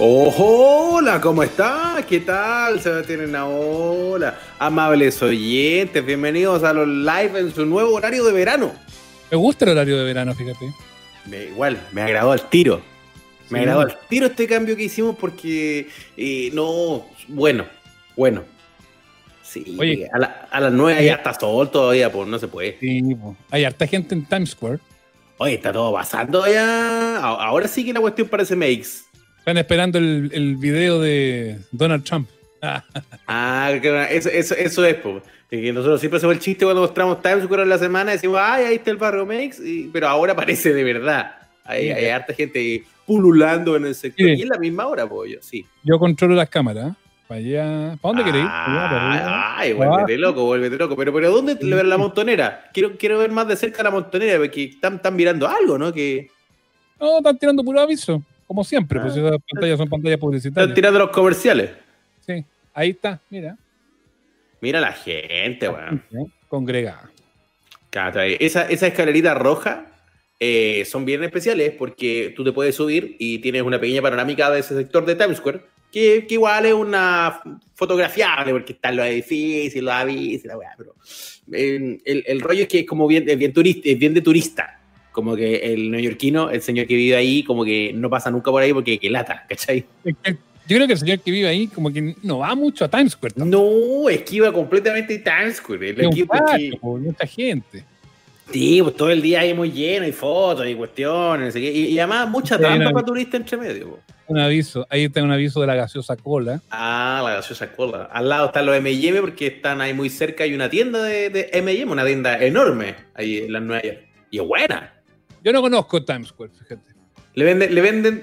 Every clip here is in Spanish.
Oh, hola, ¿cómo está? ¿Qué tal? Se tienen hola. Amables oyentes, bienvenidos a los live en su nuevo horario de verano. Me gusta el horario de verano, fíjate. Me, igual, me agradó el tiro. Me Sí. agradó el tiro este cambio que hicimos porque eh, no, bueno, bueno. Sí, Oye. a, la- a las nueve ya está sol todavía, pues no se puede. Sí, po. hay harta gente en Times Square. Oye, está todo pasando ya. Ahora sí que la cuestión parece makes. Están esperando el, el video de Donald Trump. Ah, Ah, eso, eso, eso es, po. Que nosotros siempre hacemos el chiste cuando mostramos Times Square en la semana, decimos, ay, ahí está el barrio y- pero ahora parece de verdad. Hay, Sí. hay harta gente pululando en el sector. Sí. Y es la misma hora, pollo, sí. yo controlo las cámaras. Para allá. ¿Para dónde queréis? arriba. Ay, vuélvete loco, vuélvete loco. Pero, pero ¿dónde le ver la montonera? Quiero, quiero ver más de cerca la montonera, porque están, están mirando algo, ¿no? Que No, están tirando puro aviso. Como siempre, pues Ah. esas pantallas son pantallas están publicitarias. tirando los comerciales. Sí, ahí está, mira. Mira la gente, weón. Congregada. Claro, esa, esa escalerita roja eh, son bien especiales porque tú te puedes subir y tienes una pequeña panorámica de ese sector de Times Square, que, que igual es una fotografiable porque están los edificios, los avisos, la weá, pero eh, el, el rollo es que es como bien, es bien, turista, es bien de turista. Como que el neoyorquino, el señor que vive ahí, como que no pasa nunca por ahí porque que lata, ¿cachai? Yo creo que el señor que vive ahí, como que no va mucho a Times Square. tampoco. No, esquiva completamente Times Square. El equipo que- mucha gente. Sí, pues todo el día ahí muy lleno, y fotos y cuestiones, y, y además mucha trampa para turistas entre medio. po. Un aviso. Ahí está un aviso de la gaseosa cola. Ah, la gaseosa cola. Al lado están los M&M porque están ahí muy cerca. Hay una tienda de, de M&M, una tienda enorme ahí en las Nueva York. Y es buena. Yo no conozco Times Square, fíjate. Le venden, le venden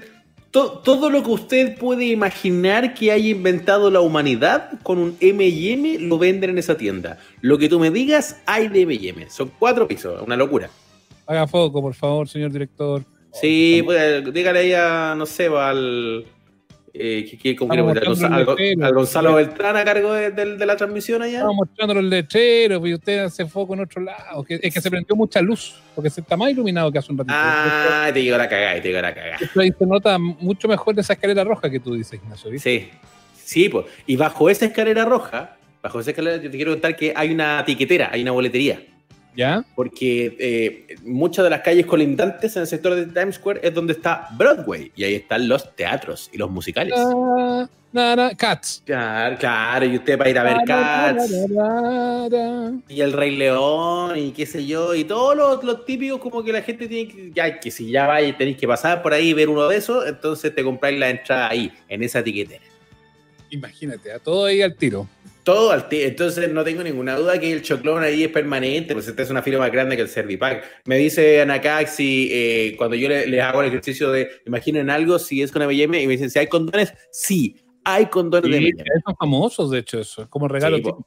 to- todo lo que usted puede imaginar que haya inventado la humanidad con un M&M lo venden en esa tienda. Lo que tú me digas, hay de M&M. Son cuatro pisos, una locura. Haga foco, por favor, señor director. Sí, pues, dígale ahí a, no sé, al. Eh, que- el letrero. al Gonzalo Beltrán a cargo de, de- de la transmisión allá. Estamos mostrando los lecheros y usted hace foco en otro lado. Que, es que se prendió mucha luz, porque se está más iluminado que hace un ratito. Ah, te llegó la cagada, te llegó la cagada. Esto ahí se nota mucho mejor esa escalera roja que tú dices, Ignacio. ¿viste? Sí, sí, pues. Y bajo esa escalera roja, bajo esa escalera, yo te quiero contar que hay una tiquetera, hay una boletería. ¿Ya? Porque eh, muchas de las calles colindantes en el sector de Times Square es donde está Broadway. Y ahí están los teatros y los musicales. Cats. Claro, claro, y usted va a ir a ver Cats. y el Rey León y qué sé yo, y todos los, los típicos como que la gente tiene que, ya, que si ya vais, tenéis que pasar por ahí y ver uno de esos, entonces te compráis la entrada ahí, en esa etiquetera. Imagínate, a todo ahí al tiro. Todo al entonces no tengo ninguna duda que el choclón ahí es permanente, pues esta es una fila más grande que el Servipack. Me dice Anacaxi, eh, cuando yo le- les hago el ejercicio de imaginen algo, si es con M&M, y me dicen, si hay condones, sí, hay condones de Sí, M&M. son famosos, de hecho, eso. Es como regalo. Sí, po.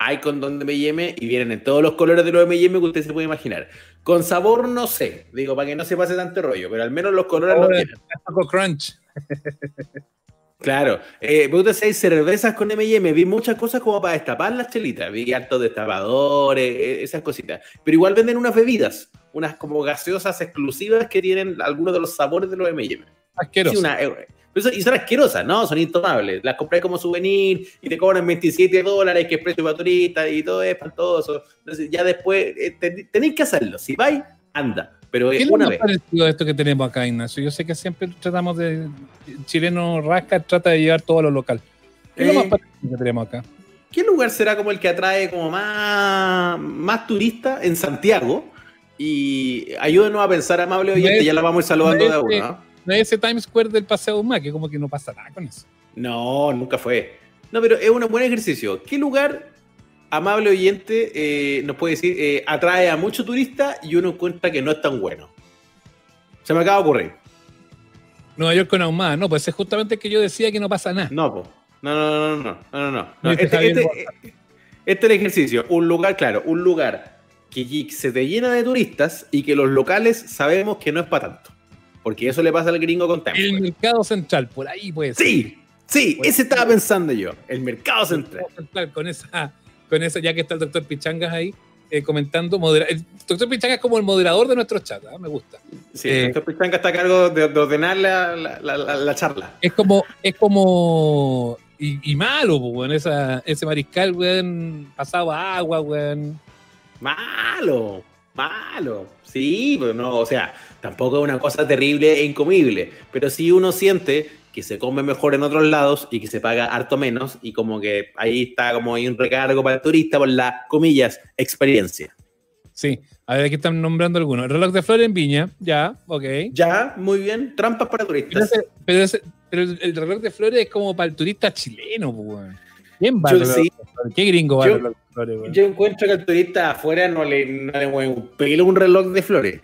hay condón de M&M y vienen en todos los colores de los M&M que usted se puede imaginar. Con sabor no sé, digo, para que no se pase tanto rollo, pero al menos los colores Ahora, tienen. Crunch. Claro, eh, me seis cervezas con M&M, vi muchas cosas como para destapar las chelitas, vi hartos destapadores, eh, esas cositas, pero igual venden unas bebidas, unas como gaseosas exclusivas que tienen algunos de los sabores de los M&M. Sí, una- eh, y son asquerosas, ¿no? Son intomables. Las compré como souvenir y te cobran 27 dólares, que es precio para turistas y todo es espantoso. Entonces, ya después eh, ten- tenéis que hacerlo. Si vais, anda. Pero ¿Qué es lo una más vez. parecido a esto que tenemos acá, Ignacio? Yo sé que siempre tratamos de. el Chileno rasca trata de llevar todo a lo local. ¿Qué es lo Eh. más parecido que tenemos acá? ¿Qué lugar será como el que atrae como más, más turistas en Santiago? Y ayúdenos a pensar, amable oyente, es- ya la vamos a ir saludando no de a uno, ¿no? No es ese Times Square del Paseo Humá, que como que no pasa nada con eso. No, nunca fue. No, pero es un buen ejercicio. ¿Qué lugar, amable oyente, eh, nos puede decir, eh, atrae a muchos turistas y uno encuentra que no es tan bueno? Se me acaba de ocurrir. Nueva York con Ahumada, no, pues es justamente que yo decía que no pasa nada. No, po. No, no, no, no, no, no, no. Viste, Este, Javier este- este es el ejercicio. Un lugar, claro, un lugar que se te llena de turistas y que los locales sabemos que no es para tanto. Porque eso le pasa al gringo con Times El mercado central, por ahí pues. Sí, sí, Pues ese estaba pensando yo. El mercado central. central, con esa, con esa, ya que está el doctor Pichangas ahí eh, comentando, modera- el doctor Pichangas es como el moderador de nuestro chat, ¿ah? me gusta. Sí, Eh, el doctor Pichanga está a cargo de, de ordenar la, la- la- la- la charla. Es como, es como, y, y malo, pues, weón, esa, ese mariscal, weón, pasado a agua, weón. Malo, malo. Sí, pero no, o sea, tampoco es una cosa terrible e incomible. Pero sí uno siente que se come mejor en otros lados y que se paga harto menos. Y como que ahí está como hay un recargo para el turista por la, comillas, experiencia. Sí, a ver, aquí están nombrando algunos. El reloj de flores en Viña, ya, ok. Ya, muy bien. Trampas para Pero, turistas. ese- pero, ese- pero el, el reloj de flores es como para el turista chileno, pues. ¿Quién va Yo sí. ¿Qué gringo va Yo- al reloj de flores, weón? Yo encuentro que al turista afuera no le, no le mueve un pelo un reloj de flores.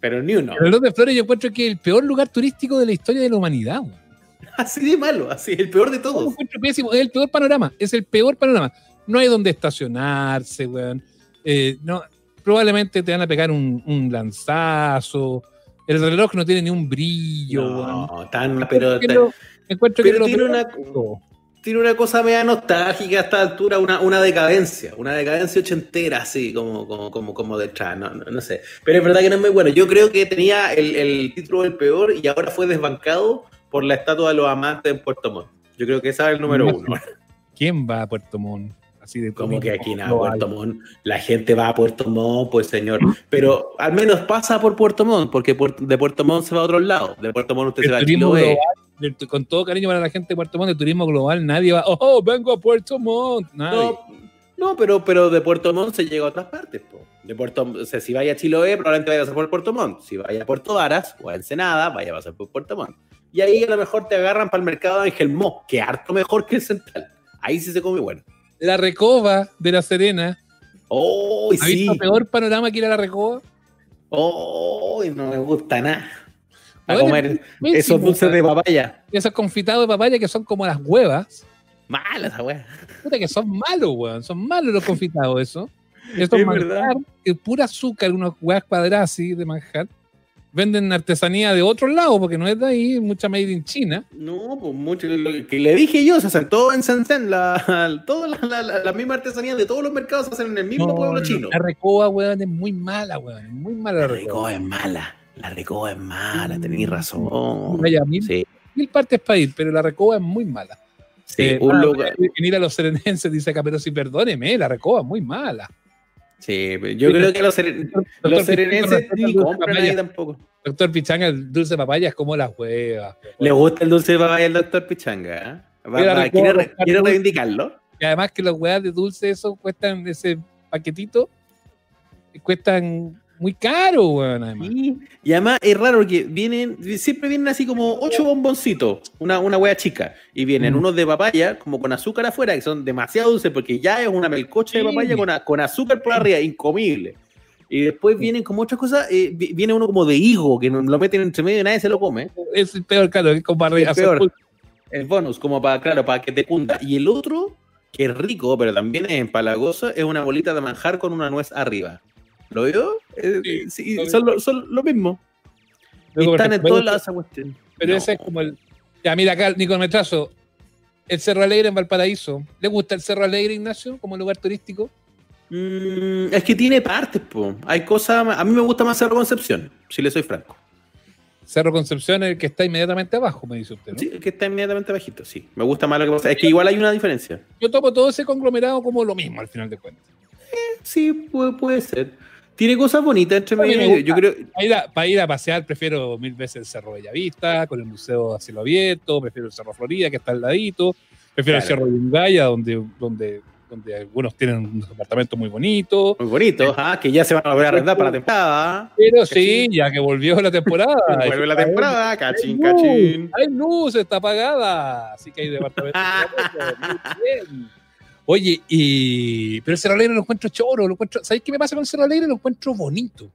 Pero ni uno. El reloj de flores yo encuentro que es el peor lugar turístico de la historia de la humanidad, weón. Así de malo, así, el peor de todos. es el peor panorama, es el peor panorama. No hay donde estacionarse, weón. Eh, no, probablemente te van a pegar un, un lanzazo. El reloj no tiene ni un brillo, weón. No, tan, pero, Que lo- encuentro que pero tiene una- tiene una cosa media nostálgica a esta altura, una, una decadencia, una decadencia ochentera, así como, como, como, como detrás, no, no, no sé. Pero es verdad que no es muy bueno. Yo creo que tenía el, el título del peor y ahora fue desbancado por la estatua de los amantes en Puerto Montt. Yo creo que esa es el número No, uno. ¿Quién va a Puerto Montt? Así de Como que aquí nada, No Puerto. Montt, la gente va a Puerto Montt, pues señor. Pero al menos pasa por Puerto Montt, porque de Puerto Montt se va a otros lados. De Puerto Montt usted se El va a Chiloé. global, con todo cariño para la gente de Puerto Montt, el turismo global, nadie va, oh, vengo a Puerto Montt. Nadie. No, no, pero, pero de Puerto Montt se llega a otras partes. po. De Puerto, o sea, si vaya a Chiloé, probablemente vaya a pasar por Puerto Montt. Si vaya a Puerto Varas o a Ensenada, vaya a pasar por Puerto Montt. Y ahí a lo mejor te agarran para el mercado de Ángel Mo, que harto mejor que el central. Ahí sí se come bueno. La Recoba de La Serena. ¡Oh, ¿Ha sí! visto peor panorama que ir a La Recoba? ¡Oh, no me gusta nada! A comer pésimo, esos dulces de papaya. Esos confitados de papaya que son como las huevas. Mala esa wea. Puta que son malos, weón. Son malos los confitados, eso. Esto Es es manjar, verdad. que pura azúcar, unas huevas cuadradas así de manjar. Venden artesanía de otro lado, porque no es de ahí, mucha made in China. No, pues mucho. Lo que le dije yo, se hacen todo en Shenzhen. La, toda la, la, la- misma artesanía de todos los mercados se hacen en el mismo No, pueblo no, chino. La recoba, weón, es muy mala, weón. Es muy mala la La recoba. es mala. La recoba es mala, tenéis Mm. razón. Vaya, mil, Sí, mil partes para ir, pero la recoba es muy mala. sí, Eh, un ah, lugar. en ir a los serenenses, dice acá, pero sí, perdóneme, la recoba es muy mala. Sí, pero yo creo que los, Doctor los serenenses ni compran ahí tampoco. Doctor Pichanga, el dulce de papaya es como las huevas. Le gusta el dulce de papaya al doctor Pichanga. ¿eh? Va- va- quiere, re- reivindicarlo. Y además que las huevas de dulce, eso cuestan, ese paquetito, cuestan muy caro, weón, además. Sí. Y además es raro porque vienen, siempre vienen así como ocho bomboncitos, una, una wea chica. Y vienen Mm. unos de papaya, como con azúcar afuera, que son demasiado dulces porque ya es una melcocha de papaya con, a- con azúcar por arriba, incomible. Y después vienen como otras cosas, eh, vi- viene uno como de higo, que no- lo meten entre medio y nadie se lo come. Es el peor, claro, es como para El peor. El bonus, como para, claro, para que te cunda. Y el otro, que es rico, pero también es empalagoso, es una bolita de manjar con una nuez arriba. ¿Lo veo? Eh, Sí, son, lo, son lo mismo. Y están en todos lados esa cuestión. Pero No. ese es como el. Ya, mira acá, Nico Metrazo. El Cerro Alegre en Valparaíso. ¿Le gusta el Cerro Alegre, Ignacio, como lugar turístico? Mm, es que tiene partes, po. Hay cosas. A mí me gusta más Cerro Concepción, si le soy franco. Cerro Concepción es el que está inmediatamente abajo, me dice usted, ¿no? Sí, es que está inmediatamente bajito, sí. Me gusta más lo que pasa. Es que igual hay una diferencia. Yo tomo todo ese conglomerado como lo mismo al final de cuentas. Sí, puede, puede ser. Tiene cosas bonitas entre medio. Yo creo. Para ir, a, para ir a pasear prefiero mil veces el Cerro Bellavista, con el Museo a cielo abierto, prefiero el Cerro Florida, que está al ladito, prefiero el. Cerro Yungaya, donde, donde, donde algunos tienen unos apartamentos muy bonitos. Muy bonito, ah, que ya se van a volver a arrendar para la temporada. Pero sí, ya que volvió la temporada. Vuelve la temporada, cachín, cachín. Hay luz, está apagada. Así que hay departamentos. Muy bien. Oye, y... pero el Cerro Alegre lo encuentro choro, lo encuentro... ¿Sabéis qué me pasa con el Cerro Alegre? Lo encuentro bonito.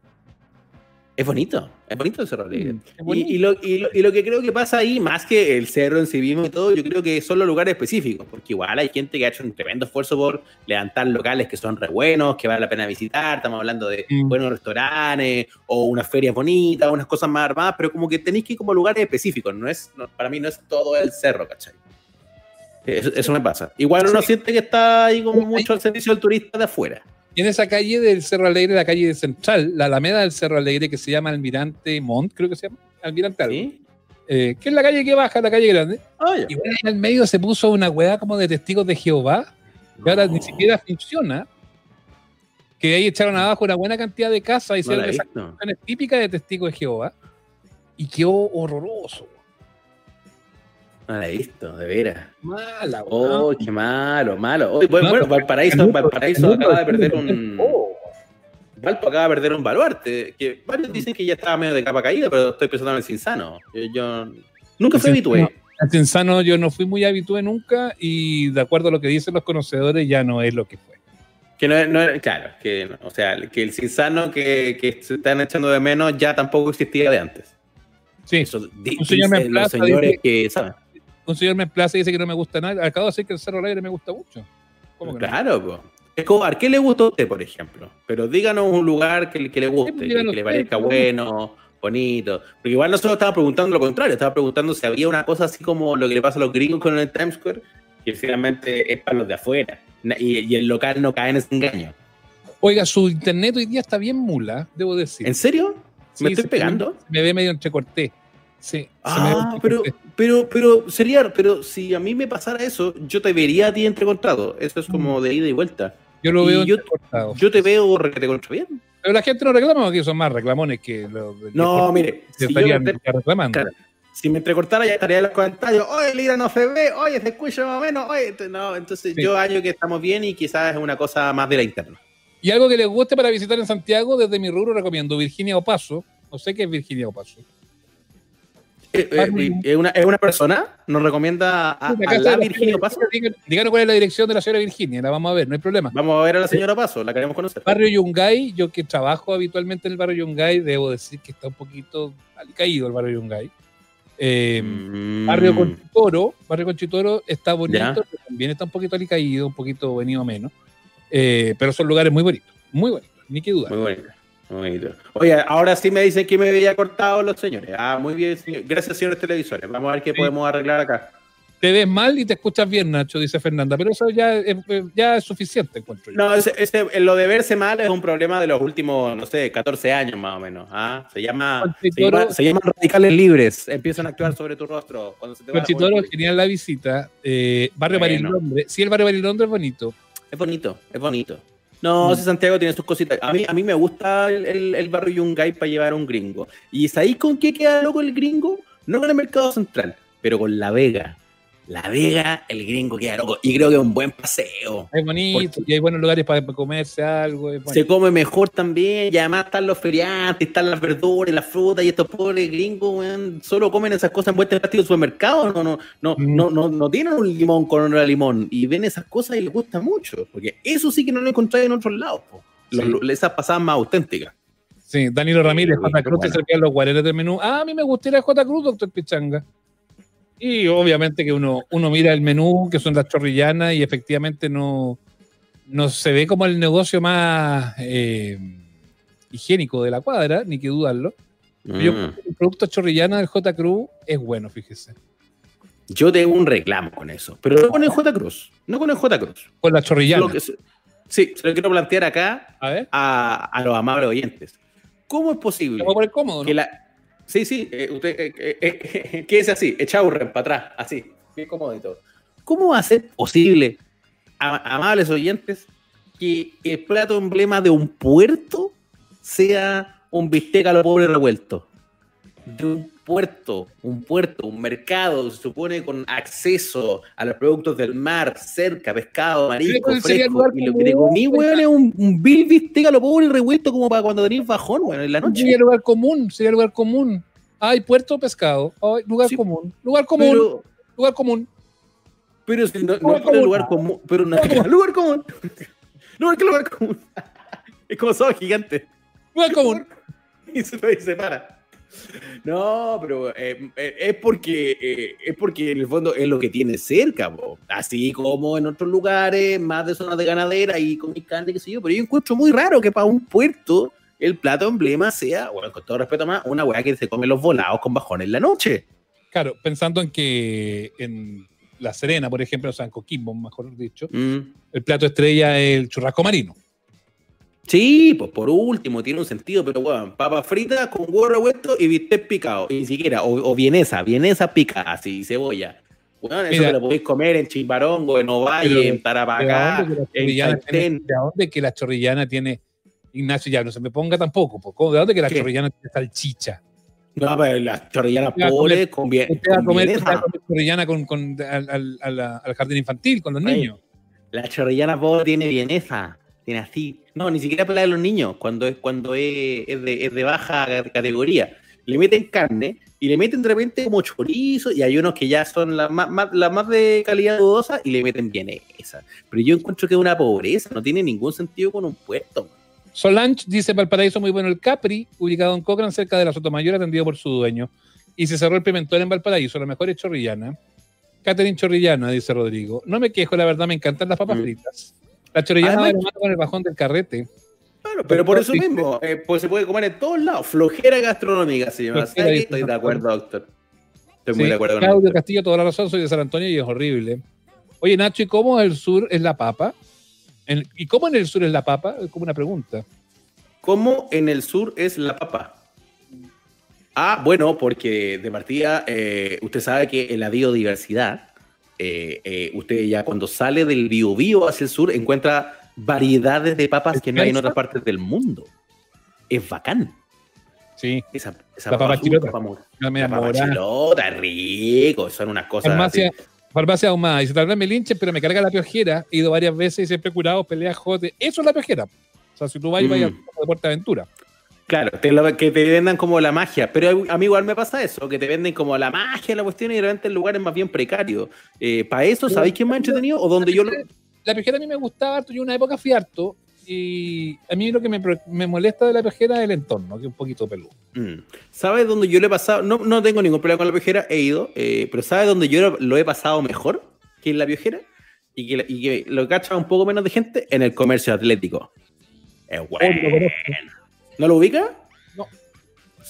Es bonito, es bonito el Cerro Alegre. Mm, Y, lo, y lo- y lo que creo que pasa ahí, más que el cerro en sí mismo y todo, yo creo que son los lugares específicos, porque igual hay gente que ha hecho un tremendo esfuerzo por levantar locales que son re buenos, que vale la pena visitar, estamos hablando de Mm. buenos restaurantes o unas ferias bonitas, unas cosas más armadas, pero como que tenéis que ir como a lugares específicos, no es, no- para mí no es todo el cerro, ¿cachai? Eso, eso me pasa. Igual uno Sí. siente que está ahí como mucho al servicio del turista de afuera. En esa calle del Cerro Alegre, la calle central, la alameda del Cerro Alegre, que se llama Almirante Montt, creo que se llama, Almirante algo, ¿Sí? eh, que es la calle que baja, la calle grande. Ya. Y bueno, en el medio se puso una weá como de testigos de Jehová, que ahora ni No. siquiera funciona. Que ahí echaron abajo una buena cantidad de casas y No hicieron he esas típicas de testigos de Jehová. Y quedó horroroso. No la he visto, de veras. Mala, Oh, qué malo, malo. Oye, bueno, No, bueno, Valparaíso, Valparaíso acaba de perder un. todo. Valpo acaba de perder un baluarte. Que varios dicen que ya estaba medio de capa caída, pero estoy pensando en el Cinsano. Yo, yo nunca fui habitué. El Cinsano yo no fui muy habitué nunca y de acuerdo a lo que dicen los conocedores ya no es lo que fue. Que no, es- no claro, que, no, o sea, que el Cinsano que, que se están echando de menos ya tampoco existía de antes. Sí, Eso di- Un señor me dicen los señores dice- que saben. Un señor me emplaza y dice que no me gusta nada. Acabo de decir que el Cerro Alegre me gusta mucho. ¿Cómo que no? Claro, po. Escobar, ¿qué le gusta a usted, por ejemplo? Pero díganos un lugar que, que le guste, que, le parezca bueno, bonito. Porque igual nosotros estábamos preguntando lo contrario, estaba preguntando si había una cosa así como lo que le pasa a los gringos con el Times Square, que finalmente es para los de afuera. Y, y el local no cae en ese engaño. Oiga, su internet hoy día está bien mula, debo decir. ¿En serio? Sí, ¿Me estoy pegando? Me ve medio entrecorté. Sí. Ah, pero, pero, pero sería, pero si a mí me pasara eso, yo te vería a ti entrecortado. Eso es como de ida y vuelta. Yo lo y veo yo- entrecortado. Yo te veo que te contra bien. Pero la gente no reclama porque son más reclamones que los que No, mire, se si yo estarían me- reclamando. Claro. Si me entrecortara ya estaría en los comentarios, oye, el Ira no se ve, oye, se escucha más o menos, oye, te- no, entonces Sí. yo hallo que estamos bien y quizás es una cosa más de la interna. Y algo que les guste para visitar en Santiago, desde mi rubro recomiendo Virginia Opaso. No sé qué es Virginia Opaso. Eh, eh, ¿Es una, es una persona? ¿Nos recomienda a, La a la Virginia Paso? Díganos cuál es la dirección de la señora Virginia, la vamos a ver, no hay problema. Vamos a ver a la señora Paso, la queremos conocer. Barrio Yungay, yo que trabajo habitualmente en el barrio Yungay, debo decir que está un poquito caído el barrio Yungay. Eh, Mm. Barrio Conchitoro, Barrio Conchitoro está bonito, Ya. pero también está un poquito alicaído, un poquito venido a menos. Eh, pero son lugares muy bonitos, muy bonitos, ni que dudar. Muy bonito. Oye, ahora sí me dicen que me veía cortado los señores. Ah, muy bien, señor. Gracias, señores televisores. Vamos a ver qué Sí. podemos arreglar acá. Te ves mal y te escuchas bien, Nacho, dice Fernanda, pero eso ya es, ya es suficiente, encuentro yo. No, ese, ese- lo de verse mal es un problema de los últimos, no sé, 14 años más o menos. ¿ah? Se, llama, se, Conchitoro- llama- se llaman radicales libres. Empiezan a actuar sobre tu rostro. Cuando se te Conchitoro, genial la visita. Eh, barrio Bueno. Barilondre. Sí, el barrio Barilondre es bonito. Es bonito, es bonito. No, Mm. si Santiago tiene sus cositas. A mí, a mí me gusta el, el, el barrio Yungay para llevar a un gringo. ¿Y sabéis con qué queda loco el gringo? No con el mercado central, pero con La Vega. La Vega, el gringo queda loco. Y creo que es un buen paseo. Es bonito y hay buenos lugares para, para comerse algo. Se come mejor también, y además están los feriantes, están las verduras, las frutas, y estos pobres gringos, weón, solo comen esas cosas en vuelta de plástico supermercado, no, no, no, Mm. no, no, no tienen un limón con olor a limón, y ven esas cosas y les gusta mucho, porque eso sí que no lo encontráis en otros lados, po. Los- Sí. los- esas pasadas más auténticas. Sí, Danilo Ramírez, Sí, J. Cruz, bueno. se acercan los guareles del menú. Ah, a mí me gustaría J. Cruz, doctor Pichanga. Y obviamente que uno, uno mira el menú, que son las chorrillanas, y efectivamente no, no se ve como el negocio más eh, higiénico de la cuadra, ni que dudarlo. Yo Mm. que el producto chorrillana del J. Cruz es bueno, fíjese. Yo tengo un reclamo con eso, pero no con el J. Cruz, no con el J. Cruz. Con la chorrillana. Se- sí, se lo quiero plantear acá A a, a los amables oyentes. ¿Cómo es posible? Que la... Sí, sí, eh, usted, eh, eh, eh, quédese así, echaurren para atrás, así, bien comodito. ¿Cómo va a ser posible, amables oyentes, que el plato emblema de un puerto sea un bistec a lo pobre revuelto? De un puerto, un puerto, un mercado, se supone con acceso a los productos del mar, cerca, pescado, marisco, ¿cuál sería el fresco. Y lo que te comí, weón, es un, un vil bistec a lo pobre revuelto como para cuando tenéis bajón, weón, en la noche. Sería lugar común, sería lugar común. Ay, puerto pescado. Ay, lugar Sí, común. Lugar común. Pero, lugar común. Pero si no, no común. lugar común, pero no, Lugar común. lugar común. Lugar que lugar común. Es como sábado gigante. Lugar común. y se, para. No, pero eh, eh, es porque eh, es porque en el fondo es lo que tiene cerca, así como en otros lugares, más de zonas de ganadera y con carne, qué sé yo. Pero yo encuentro muy raro que para un puerto el plato emblema sea, bueno, con todo respeto más, una weá que se come los volados con bajones en la noche. Claro, pensando en que en La Serena, por ejemplo, o sea, en Coquimbo, mejor dicho, mm. el plato estrella es el churrasco marino. Sí, pues por último, tiene un sentido, pero bueno, papas fritas con huevo revuelto y bistec picado, y ni siquiera, o, vienesa, vienesa picada, así, cebolla. Bueno, eso lo podéis comer en Chimbarongo, en Ovalle, en Tarapacá, en ¿De dónde que la chorrillana tiene, Ignacio, ya no se me ponga tampoco, ¿de dónde que la chorrillana tiene salchicha? No, pero la chorrillana pobre con bien. Usted va a comer, chorrillana con, con, al, al, al, jardín infantil con los niños. La chorrillana pobre tiene vienesa, tiene así no, ni siquiera para de los niños, cuando es, cuando es, de, baja categoría. Le meten carne y le meten de repente como chorizo y hay unos que ya son las más, más de calidad dudosa y le meten bien esa. Pero yo encuentro que es una pobreza, no tiene ningún sentido con un puesto. Solange dice Valparaíso muy bueno el Capri, ubicado en Cochrane cerca de la Sotomayor, atendido por su dueño. Y se cerró el Pimentón en Valparaíso, la mejor es Chorrillana. Catherine Chorrillana, dice Rodrigo. No me quejo, la verdad, me encantan las papas mm. fritas. La chorillana va con el bajón del carrete. Claro, pero por eso mismo, eh, pues se puede comer en todos lados. Flojera gastronómica se llama. Estoy de acuerdo, doctor. Estoy muy de acuerdo con Claudio Castillo, toda la razón, soy de San Antonio y es horrible. Oye, Nacho, ¿y cómo el sur es la papa? ¿Y cómo en el sur es la papa? Es como una pregunta. ¿Cómo en el sur es la papa? Ah, bueno, porque de partida eh, usted sabe que en la biodiversidad eh, eh, usted ya cuando sale del Biobío hacia el sur encuentra variedades de papas que no hay en otras partes del mundo. Es bacán. Sí. Esa, esa la papa, chilota. la papa chilota, rico. Son unas cosas. Farmacia, farmacia ahumada. Dice, tal vez me linche, pero me carga la piojera. He ido varias veces y siempre he curado, peleas, jote. Eso es la piojera. O sea, si tú vas, y vas mm. a Puerta Aventura. Claro, que te vendan como la magia. Pero a mí igual me pasa eso, que te venden como la magia la cuestión y de repente el lugar es más bien precario. Eh, ¿Para eso sabéis quién me ha entretenido? ¿O donde yo La pejera a mí me gustaba harto. Yo una época fui harto. Y a mí lo que me, molesta de la pejera es el entorno, que es un poquito peludo. Mm. ¿Sabes dónde yo lo he pasado? No, no tengo ningún problema con la pejera, he ido. Eh, pero ¿sabes dónde yo lo, he pasado mejor que en la piojera? Y que, y que lo cacha un poco menos de gente en el comercio atlético. Es bueno. ¿No lo ubica? No.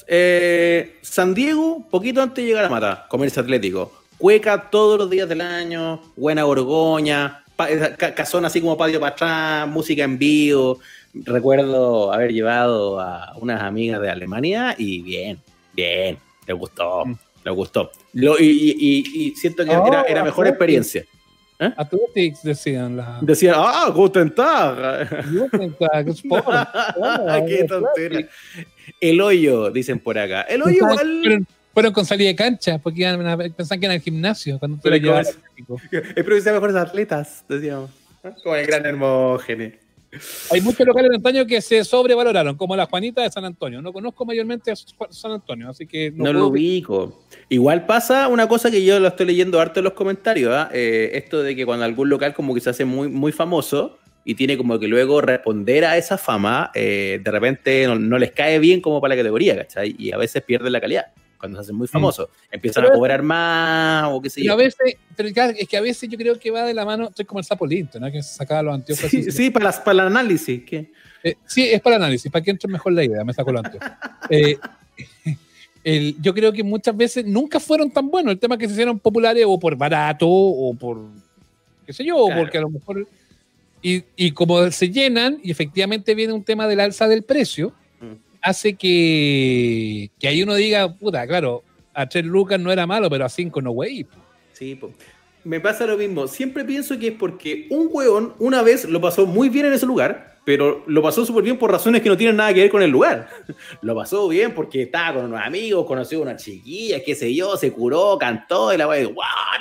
Eh, San Diego, poquito antes de llegar a Mata, comercio atlético. Cueca todos los días del año, buena Borgoña, casón así como patio para atrás, música en vivo. Recuerdo haber llevado a unas amigas de Alemania y bien, bien, les gustó, mm. les gustó. y, siento que era, era mejor experiencia. ¿Eh? Athletics decían. La... Decían, ah, Guten Tag. Guten Tag, Sport. Qué tontera. El hoyo, dicen por acá. El hoyo igual. Fueron, con salida de cancha, porque pensaban que era el gimnasio. Cuando Pero es, el profesor mejores atletas, decíamos. Como el gran Hermógenes. Hay muchos locales de antaño que se sobrevaloraron, como la Juanita de San Antonio. No conozco mayormente a San Antonio, así que no, lo ubico. Igual pasa una cosa que yo lo estoy leyendo harto en los comentarios, ¿ah? eh, esto de que cuando algún local como que se hace muy, muy famoso y tiene como que luego responder a esa fama, eh, de repente no, no, les cae bien como para la categoría, ¿cachai? Y a veces pierden la calidad cuando se hacen muy mm. famosos. Empiezan a cobrar más o qué sé yo. A veces, pero es que a veces yo creo que va de la mano, estoy como el sapo lindo, ¿no? Que se sacaba los anteojos. Sí, sí para, las, para el análisis. ¿qué? Eh, sí, es para el análisis, para que entre mejor la idea, me saco los anteojos. eh, el, yo creo que muchas veces nunca fueron tan buenos. El tema es que se hicieron populares o por barato o por, qué sé yo, porque a lo mejor... Y, y como se llenan, y efectivamente viene un tema del alza del precio, hace que, que ahí uno diga, puta, claro, a 3 lucas no era malo, pero a 5 no, güey. Sí, me pasa lo mismo. Siempre pienso que es porque un weón una vez lo pasó muy bien en ese lugar, pero lo pasó súper bien por razones que no tienen nada que ver con el lugar. lo pasó bien porque estaba con unos amigos, conoció a una chiquilla, qué sé yo, se curó, cantó y la weá, wow,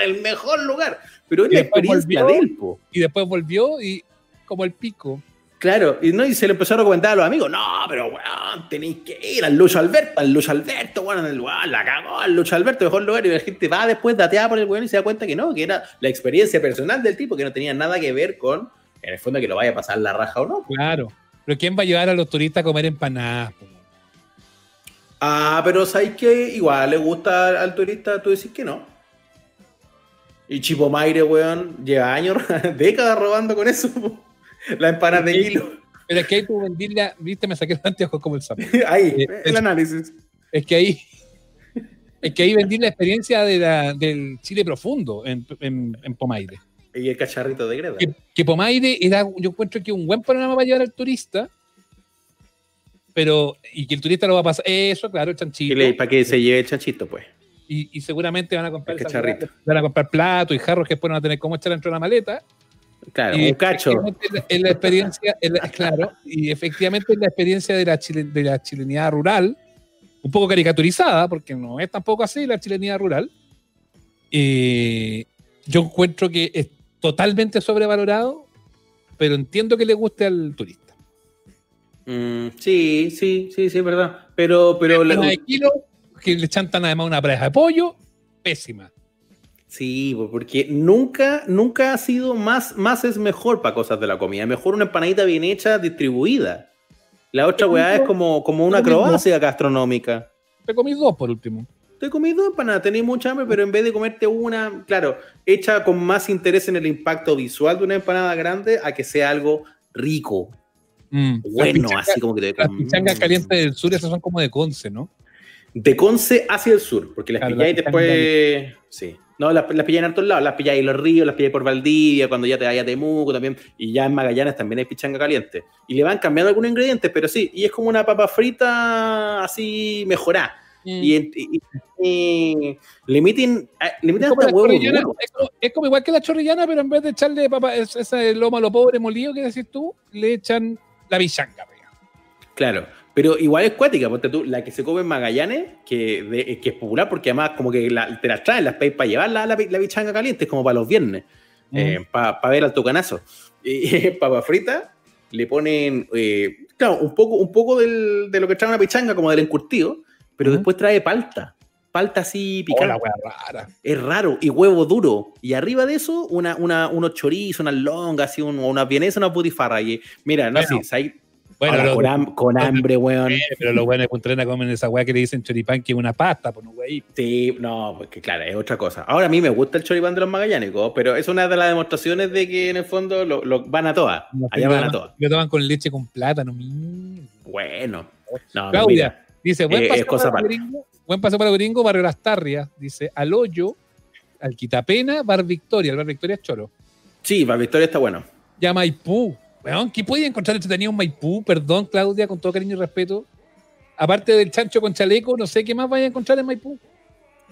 el mejor lugar. Pero es la experiencia de él, Y después volvió y como el pico. Claro, y, no, y se le empezaron a comentar a los amigos, no, pero weón, tenéis que ir al Lucho Alberto, al Lucho Alberto, bueno, el, la cagó al Lucho Alberto, mejor lugar, y la gente va después dateada por el weón y se da cuenta que no, que era la experiencia personal del tipo, que no tenía nada que ver con, en el fondo, que lo vaya a pasar la raja o no. Claro, pero ¿quién va a llevar a los turistas a comer empanadas? Ah, pero ¿sabes que Igual le gusta al turista, tú decís que no. Y Chipo Maire, weón, lleva años, décadas robando con eso. La empanada de kilo. Pero es que ahí tú vendirla, viste, me saqué los anteojos como el sapo. ahí, eh, el análisis. Es que ahí, es que ahí vendí la experiencia de la, del Chile profundo en, en, en, Pomaire. Y el cacharrito de greda. Que, Pomaire era, yo encuentro que un buen panorama para llevar al turista, pero, y que el turista lo va a pasar, eso, claro, el chanchito. Para que se lleve el chanchito, pues. Y, y seguramente van a comprar van a comprar platos y jarros que después van a tener cómo echar dentro de la maleta Claro, un cacho. En la, experiencia, claro, y efectivamente en la experiencia de la, de la chilenidad rural, un poco caricaturizada, porque no es tampoco así la chilenidad rural, eh, yo encuentro que es totalmente sobrevalorado, pero entiendo que le guste al turista. Mm, sí, sí, sí, sí, es verdad. Pero, pero de kilo, que le chantan además una pareja de pollo, pésima. Sí, porque nunca, nunca ha sido más, más es mejor para cosas de la comida. Mejor una empanadita bien hecha, distribuida. La otra weá es como, como una acrobacia gastronómica. Te comí dos por último. Te comí dos empanadas, tenés mucha hambre, pero en vez de comerte una, claro, hecha con más interés en el impacto visual de una empanada grande, a que sea algo rico. Mm. Bueno, así como que te Las pichangas mm. calientes del sur, esas son como de Conce, ¿no? De Conce hacia el sur, porque las claro, y después. Sí. No, las, las pilláis en todos lados, las pilláis en los ríos, las pilláis por Valdivia, cuando ya te vayas a Temuco también, y ya en Magallanes también hay pichanga caliente. Y le van cambiando algunos ingredientes, pero sí, y es como una papa frita así mejorada. Mm. Y, le meten, es, como es, como, igual que la chorrillana, pero en vez de echarle papa, ese lomo a lo pobre molido que decís tú, le echan la pichanga. Claro. Pero igual es cuática, porque tú, la que se come en Magallanes, que, que es popular porque además como que te las traen las para llevar la, la, bichanga caliente, es como para los viernes, eh, para ver al tocanazo. Y papa frita, le ponen, eh, claro, un poco, un poco del, de lo que trae una pichanga, como del encurtido, pero después trae palta. Palta así picada. rara. Es raro. Y huevo duro. Y arriba de eso, una, una, unos chorizos, unas longas, así, un, una vienesa, una putifarra. Y mira, no sé, si, bueno, con, hambre, weón. Pero los weones de Punta comen esa weá que le dicen choripán, que es una pasta, pues no, wey. Sí, no, porque claro, es otra cosa. Ahora a mí me gusta el choripán de los magallánicos, pero es una de las demostraciones de que en el fondo lo, van a todas. Allá van a todas. Lo toman con leche con plátano, Bueno. No, Claudia dice, buen, paso para gringo, buen paso para gringo, Barrio Las Tarrias, dice, al hoyo, al Quitapena, Bar Victoria, el Bar Victoria es choro. Sí, Bar Victoria está bueno. Ya Weón, ¿qué podía encontrar entretenido un Maipú? Perdón, Claudia, con todo cariño y respeto. Aparte del chancho con chaleco, no sé qué más vaya a encontrar en Maipú.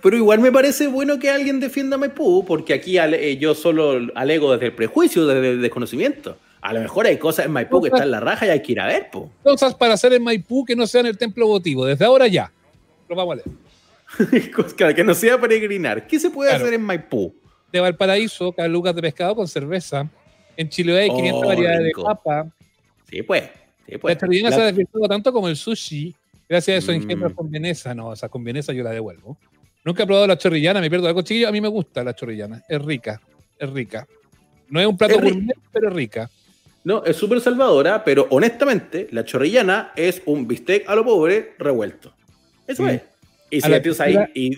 Pero igual me parece bueno que alguien defienda Maipú, porque aquí eh, yo solo alego desde el prejuicio, desde el desconocimiento. A lo mejor hay cosas en Maipú que están en la raja y hay que ir a ver, po. Cosas para hacer en Maipú que no sean el templo votivo. Desde ahora ya. Lo vamos a leer. que no sea peregrinar. ¿Qué se puede hacer en Maipú? De Valparaíso, calugas de pescado con cerveza, en Chile hay 500 variedades de papa. Sí, pues. Sí, pues. La chorrillana se ha desvirtuado tanto como el sushi. Gracias a eso mm. con vienesa. No, o sea, con vienesa yo la devuelvo. Nunca he probado la chorrillana, me pierdo algo chiquillo. A mí me gusta la chorrillana. Es rica. Es rica. No es un plato gourmet, pero es rica. No, es súper salvadora, pero honestamente, la chorrillana es un bistec a lo pobre revuelto. Eso es. Y si la ahí y.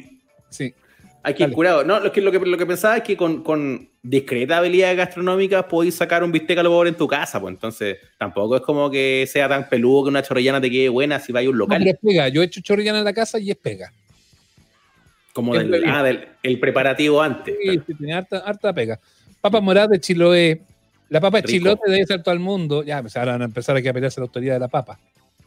Sí. Hay que ir curado. No, lo que, lo que, lo que pensaba es que con, con discreta habilidad gastronómica podéis sacar un bistec a lo pobre en tu casa, pues entonces tampoco es como que sea tan peludo que una chorrillana te quede buena si vais a un local. No, pega. Yo he hecho chorrillana en la casa y es pega. Como del, ah, del el preparativo antes. Sí, sí, tiene harta, harta pega. Papa morada de Chiloé. La papa de chilote debe ser todo el mundo. Ya, pues ahora van a empezar a pelearse la autoridad de la papa.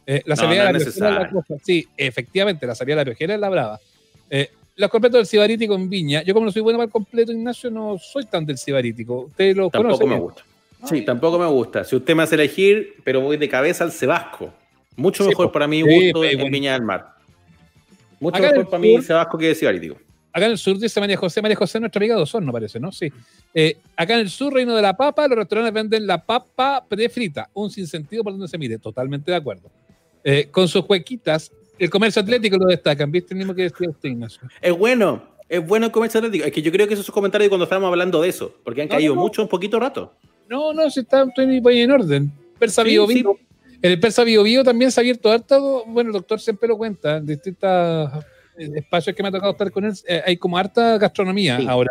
Eh, la salida de la piojera es la cosa. Sí, efectivamente, la salida de la piojera es la brava. Eh, los completos del cibarítico en Viña. Yo como no soy bueno para el completo, Ignacio, no soy tan del cibarítico. ¿Usted lo tampoco me gusta. Sí, tampoco me gusta. Si usted me hace elegir, pero voy de cabeza al Cebasco. Mucho mejor para mí gusto en Viña del Mar. Mucho mejor para mí Cebasco que cibarítico. Acá en el sur dice María José. María José, nuestra amiga Dosón, no parece, ¿no? Sí. Eh, acá en el sur, Reino de la Papa, los restaurantes venden la papa prefrita. Un sinsentido por donde se mire. Totalmente de acuerdo. Eh, con sus huequitas el comercio atlético lo destacan, ¿viste? El mismo que decía usted, Ignacio. Es bueno, es bueno el comercio atlético. Es que yo creo que esos comentarios cuando estábamos hablando de eso, porque han caído mucho en poquito rato. No, no, si está en orden. Persa sí, En el Persa Bio Bio también se ha abierto harto, bueno, el doctor siempre lo cuenta, en distintos eh, espacios que me ha tocado estar con él, eh, hay como harta gastronomía Sí. ahora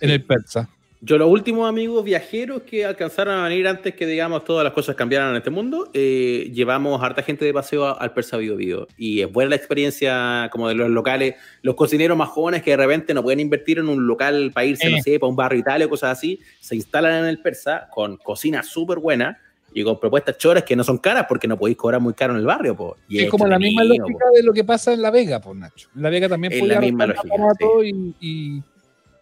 en el Persa. Yo, los últimos amigos viajeros que alcanzaron a venir antes que, digamos, todas las cosas cambiaran en este mundo, eh, llevamos harta gente de paseo a- al Persa Bio Bio. Y es buena la experiencia como de los locales, los cocineros más jóvenes que de repente no pueden invertir en un local para irse, Eh. no sé, para un barrio Italia o cosas así, se instalan en el Persa con cocina súper buena y con propuestas choras que no son caras porque no podéis cobrar muy caro en el barrio. Po. Y es como la misma lógica de lo que pasa en La Vega, por Nacho. En La Vega también Es la misma lógica, y, y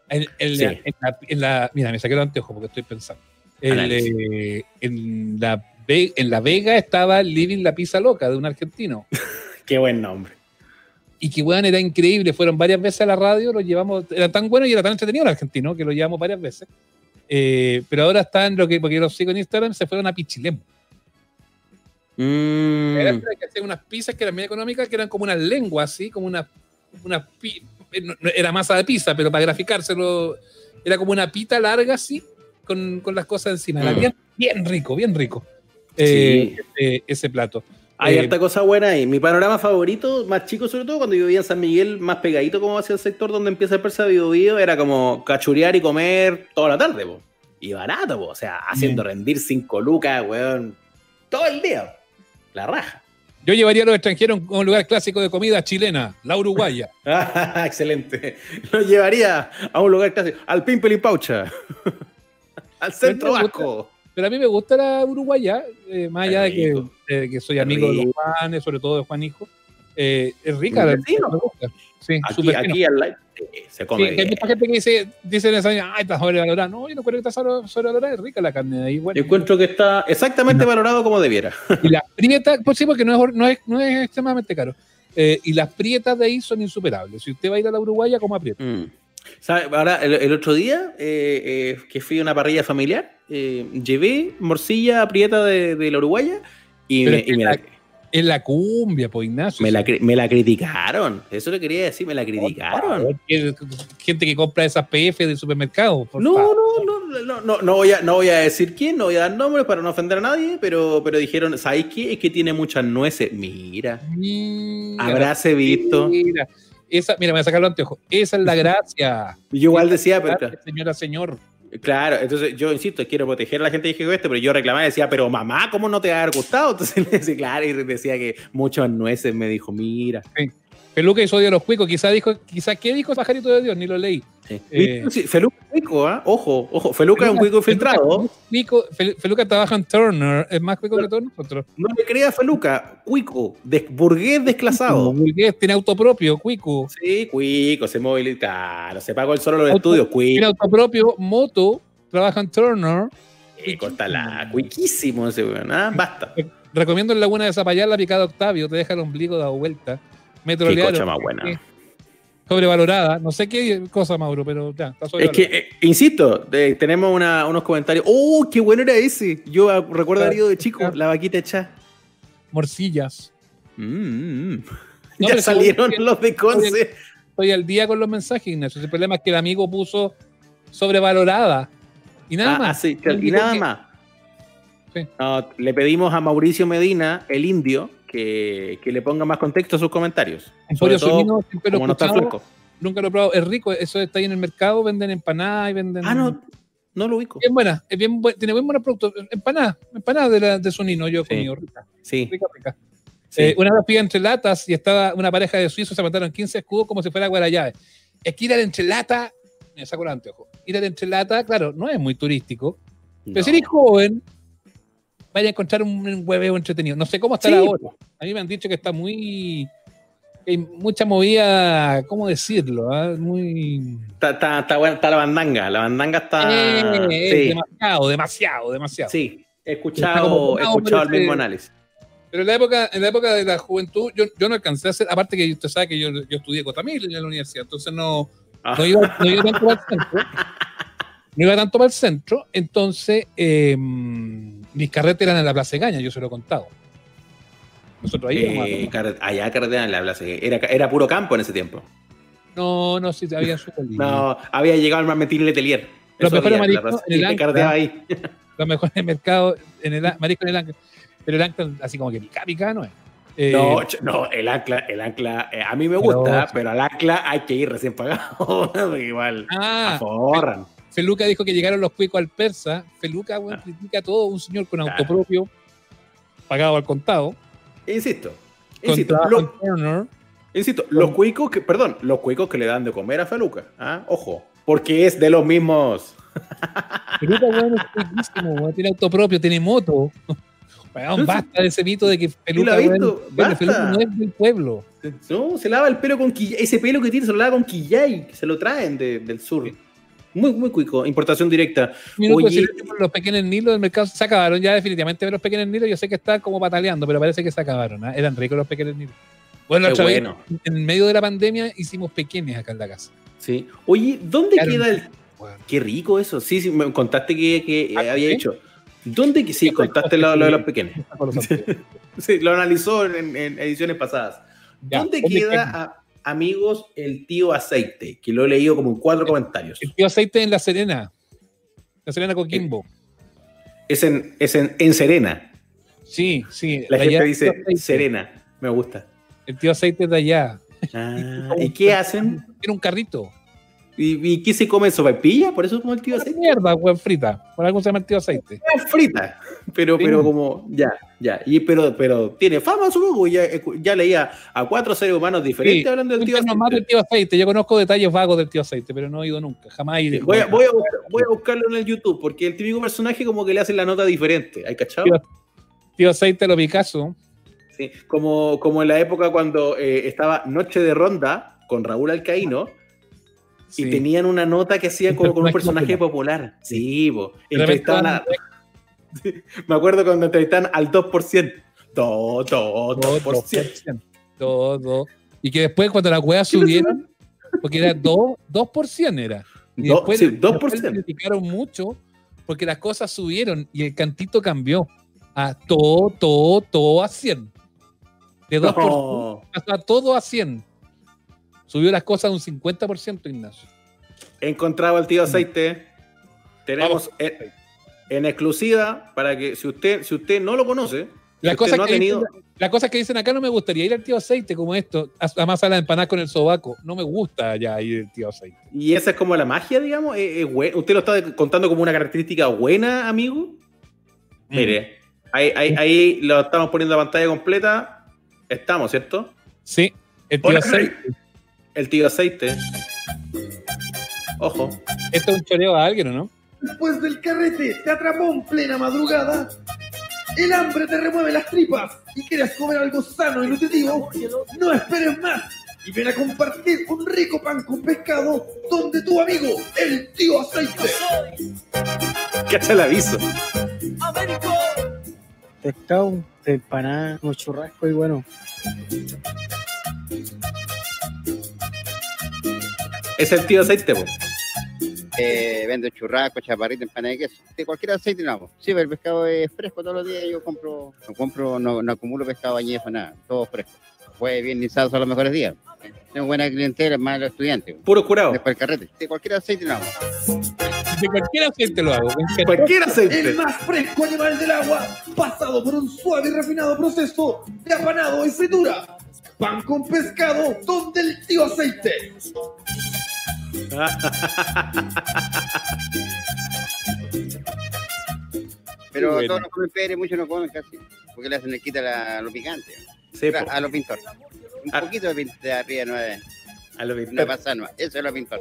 en, en Sí. la, en la- en la- mira, me saqué anteojos porque estoy pensando. El, eh, en, la, Ve- en La Vega estaba Living la Pizza Loca de un argentino. Qué buen nombre. Y que, weón, era increíble. Fueron varias veces a la radio, lo llevamos. Era tan bueno y era tan entretenido el argentino que lo llevamos varias veces. Eh, pero ahora están, lo que, porque los sigo en Instagram, se fueron a Pichilemu. Mm, Era que hacían unas pizzas que eran bien económicas, que eran como unas lenguas, así, como una, una no- era masa de pizza, pero para graficárselo, era como una pita larga, así, con, con las cosas encima. Era Mm. bien, bien rico, bien rico. eh, Sí. ese, ese plato. Hay Eh, harta cosa buena ahí. Mi panorama favorito, más chico sobre todo, cuando yo vivía en San Miguel, más pegadito como hacia el sector donde empieza el Persa Bio Bio, era como cachurear y comer toda la tarde, po. Y barato, po. o sea, haciendo rendir cinco lucas, weón, todo el día. La raja. Yo llevaría a los extranjeros a un lugar clásico de comida chilena, la uruguaya. Excelente. Lo llevaría a un lugar clásico, al Pimpelipaucha, al centro vasco. Pero a mí me gusta la uruguaya, eh, más allá de que, de que soy amigo de los. Juanes, sobre todo de Juan Hijo. Eh, es rica, la- me gusta. Sí, Aquí, aquí al sí, se Sí, come hay mucha gente que dice, dice en esa ay, está sobrevalorada. No, yo no creo que está sobre- sobrevalorada, es rica la carne de ahí. Bueno, Yo encuentro que está exactamente valorado como debiera. Y las prietas, pues sí, porque no es, no es, no es extremadamente caro. Eh, y las prietas de ahí son insuperables. Si usted va a ir a la uruguaya, como aprieta. Mm. ¿Sabe? Ahora, el, el otro día eh, eh, que fui a una parrilla familiar, eh, llevé morcilla aprieta de, de la Uruguaya y, Pero me, y me la, Es la cumbia, pues Ignacio. me la me la criticaron. Eso le quería decir, me la criticaron. Gente que compra esas PF del supermercado. No, no, no, no, no, no voy a, no voy a decir quién, no voy a dar nombres para no ofender a nadie, pero, pero dijeron, ¿sabéis qué? Es que tiene muchas nueces. Mira, Mira, habráse visto. Mira, esa, mira, me voy a sacar los anteojos. Esa es la gracia. Yo igual decía, pero señora, señor. Claro, entonces yo insisto, quiero proteger a la gente que dijo esto, pero yo reclamaba y decía, pero mamá, ¿cómo no te va a haber gustado? Entonces le decía, claro, y decía que muchas nueces me dijo, mira. Peluca hizo odio a los cuicos. Quizá dijo, quizá ¿qué dijo Pajarito de Dios? Ni lo leí. Sí. Eh. Sí, Feluca es cuico, ¿ah? Ojo, ojo, Feluca es un cuico infiltrado. Cuico- Feluca trabaja en Turner. Es más cuico que todos nosotros. No le creas Feluca, cuico, des- burgués desclasado. Burgués, tiene auto propio, cuico. Sí, cuico, se moviliza, claro, se pagó el solo los Auto- estudios, Tiene cuico. auto propio, moto, trabaja en Turner. Cuico, está la, cuiquísimo ese weón, ¿ah? Basta. Recomiendo en Laguna de Zapallar la picada Octavio, te deja el ombligo dado vuelta. Me Qué trolearon. cocha más buena. Sobrevalorada, no sé qué cosa, Mauro, pero ya, está Es que, eh, insisto, eh, tenemos una- unos comentarios. ¡Oh, qué bueno era ese! Yo recuerdo haber ido de chico, la vaquita hecha. Morcillas. Mm, mm. No, ya salieron los de Conce. Estoy al día con los mensajes, Ignacio. El problema es que el amigo puso sobrevalorada. Y nada Ah, más. ah, sí, y nada que- más. Sí. No, le pedimos a Mauricio Medina, el indio, que, que le ponga más contexto a sus comentarios. Emporio Sobre todo, siempre lo como no está escuchado, flaco. nunca lo he probado. Es rico, eso está ahí en el mercado, venden empanadas y venden. Ah, no, no lo ubico. Bien buena, es bien bu- tiene buen buenos productos. Empanadas, empanadas de, la, de Sonino, yo he Sí. comido, rica, Sí, rica, rica. sí. Eh, una vez fui a entre latas y estaba una pareja de suizos, se mataron 15 escudos como si fuera Guarayave. Es que ir al entrelata, me saco el anteojo, ir al entrelata, claro, no es muy turístico, pero No. si eres joven, vaya a encontrar un, hueveo entretenido. No sé cómo está Sí. ahora. A mí me han dicho que está muy. que hay mucha movida, ¿cómo decirlo? ah? Muy. Está, está, está buena, está la bandanga. La bandanga está. Eh, eh, sí, demasiado, demasiado, demasiado. sí, he escuchado, he escuchado el mismo análisis. Pero en la época, en la época de la juventud, yo, yo no alcancé a hacer, aparte que usted sabe que yo, yo estudié Cotamil en la universidad, entonces no, Ah. no, iba, no iba tanto para el centro. No iba tanto para el centro, entonces eh, mis carretes eran en la Plaza de Gaña, yo se lo he contado. Nosotros ahí Eh, allá carretera en la plaza. Era, era puro campo en ese tiempo. No, no, sí, había lindo. No, había llegado el Marmetín Letelier. Los mejores mariscos en el Ancla. ahí. Los mejores mercados en el marisco en el ángel. Pero el ancla, así como que pica, pica, no es. Eh, no, no, el ancla, el ancla, eh, a mí me gusta, pero al ancla hay que ir recién pagado. Igual, ah, aforran. Feluca dijo que llegaron los cuicos al persa. Feluca, Ah. critica a todo un señor con Claro. auto propio, pagado al contado, Insisto, insisto, lo- Turner. insisto, los cuicos que, perdón, los cuicos que le dan de comer a Feluca, ¿ah? ojo, porque es de los mismos. Feluca, weón, es weón, tiene auto propio, tiene moto. Weón, basta de ese mito de que Feluca, bueno, basta. Feluca no es del pueblo. No, se lava el pelo con quillay, ese pelo que tiene se lo lava con quillay, que se lo traen de- del sur. Muy, muy cuico, importación directa. Minuto, Oye. los pequeños nilos del mercado se acabaron ya definitivamente los pequeños nilos. Yo sé que están como pataleando, pero parece que se acabaron. ¿ah? Eran ricos los pequeños nilos. Bueno, otra vez, bueno. en medio de la pandemia hicimos pequeños acá en la casa. Sí. Oye, ¿dónde Claro. queda el Bueno, Qué rico eso. Sí, sí, me contaste que, que Ah, había ¿sí? hecho. ¿Dónde que sí? Contaste lo, lo de los pequeños. Sí, lo analizó en, en ediciones pasadas. Ya, ¿Dónde ¿dónde queda, queda? a- amigos, el tío aceite? Que lo he leído como en cuatro comentarios. El tío aceite en La Serena. La Serena Coquimbo. Es en, es en, en Serena. Sí, sí. La gente dice. Serena. Me gusta. El tío aceite de allá. Ah, ¿Y qué hacen? Tiene un carrito. ¿Y, y qué se come? ¿Sopaipilla? Por eso como el tío aceite. mierda, weón, frita. Por algo se llama el tío aceite. Es frita. Pero, Sí. pero como, ya, ya. Y, pero, pero tiene fama, supongo. Ya, ya leía a cuatro seres humanos diferentes Sí, hablando del tío Cuéntanos más aceite. del tío aceite. Yo conozco detalles vagos del tío aceite, pero no he ido nunca. Jamás he ido. Voy a, voy, a buscar- voy a buscarlo en el YouTube, porque el típico personaje como que le hacen la nota diferente. ¿Hay cachado? Tío- Tío aceite lo Picasso. Sí, como, como en la época cuando eh, estaba Noche de Ronda con Raúl Alcaíno Sí. y tenían una nota que hacían como con un personaje popular. Sí, po. Entrevistaban a- me acuerdo cuando entrevistaban al 2%. Do, do, Todo, 2%. todo. Y que después cuando las weas ¿Qué le subieron, porque era 2%, 2% era. Y después, sí, después 2%. criticaron mucho porque las cosas subieron y el cantito cambió a todo, todo, todo a 100. De 2% No. pasó a todo a 100. Subió las cosas un 50%, Ignacio. He encontrado al tío aceite. Tenemos en, en exclusiva para que si usted, si usted no lo conoce, Las si usted cosas, no ha que tenido. dicen, las cosas que dicen acá no me gustaría ir al tío aceite como esto, a, a la empanada con el sobaco. No me gusta ya ir al tío aceite. Y esa es como la magia, digamos. es- es bue- ¿Usted lo está contando como una característica buena, amigo? Mm. Mire, ahí, ahí, ahí lo estamos poniendo a pantalla completa. Estamos, ¿cierto? Sí, el tío aceite. El tío aceite. Ojo. Esto es un choreo a alguien, ¿o no? Después del carrete te atrapó en plena madrugada. El hambre te remueve las tripas y quieres comer algo sano y nutritivo. No esperes más y ven a compartir un rico pan con pescado donde tu amigo, el tío aceite. Cacha el aviso. pescado, de empanada, un churrasco y bueno, Es el tío aceite, po. Eh, vendo churrasco, chaparrito, empanada de queso. De cualquier aceite no hago. Sí, pero el pescado es fresco todos los días. Yo compro, no compro, no, no acumulo pescado añejo, nada. Todo fresco. Fue bien lizados son los mejores días. Tengo buena clientela, más los estudiantes. Puro curado. Después el carrete. De cualquier aceite no hago. De cualquier aceite lo hago. Cualquier El aceite. más fresco animal del agua, pasado por un suave y refinado proceso de apanado y fritura. Pan con pescado donde el tío aceite. Pero bueno. todos no comen pere, muchos no comen casi. Porque le hacen le quita la, lo picante. Sí, a los pintores. Un Ah. poquito de, pin- de arriba no es. A lo No mismo. pasa nada. Eso es lo pintor.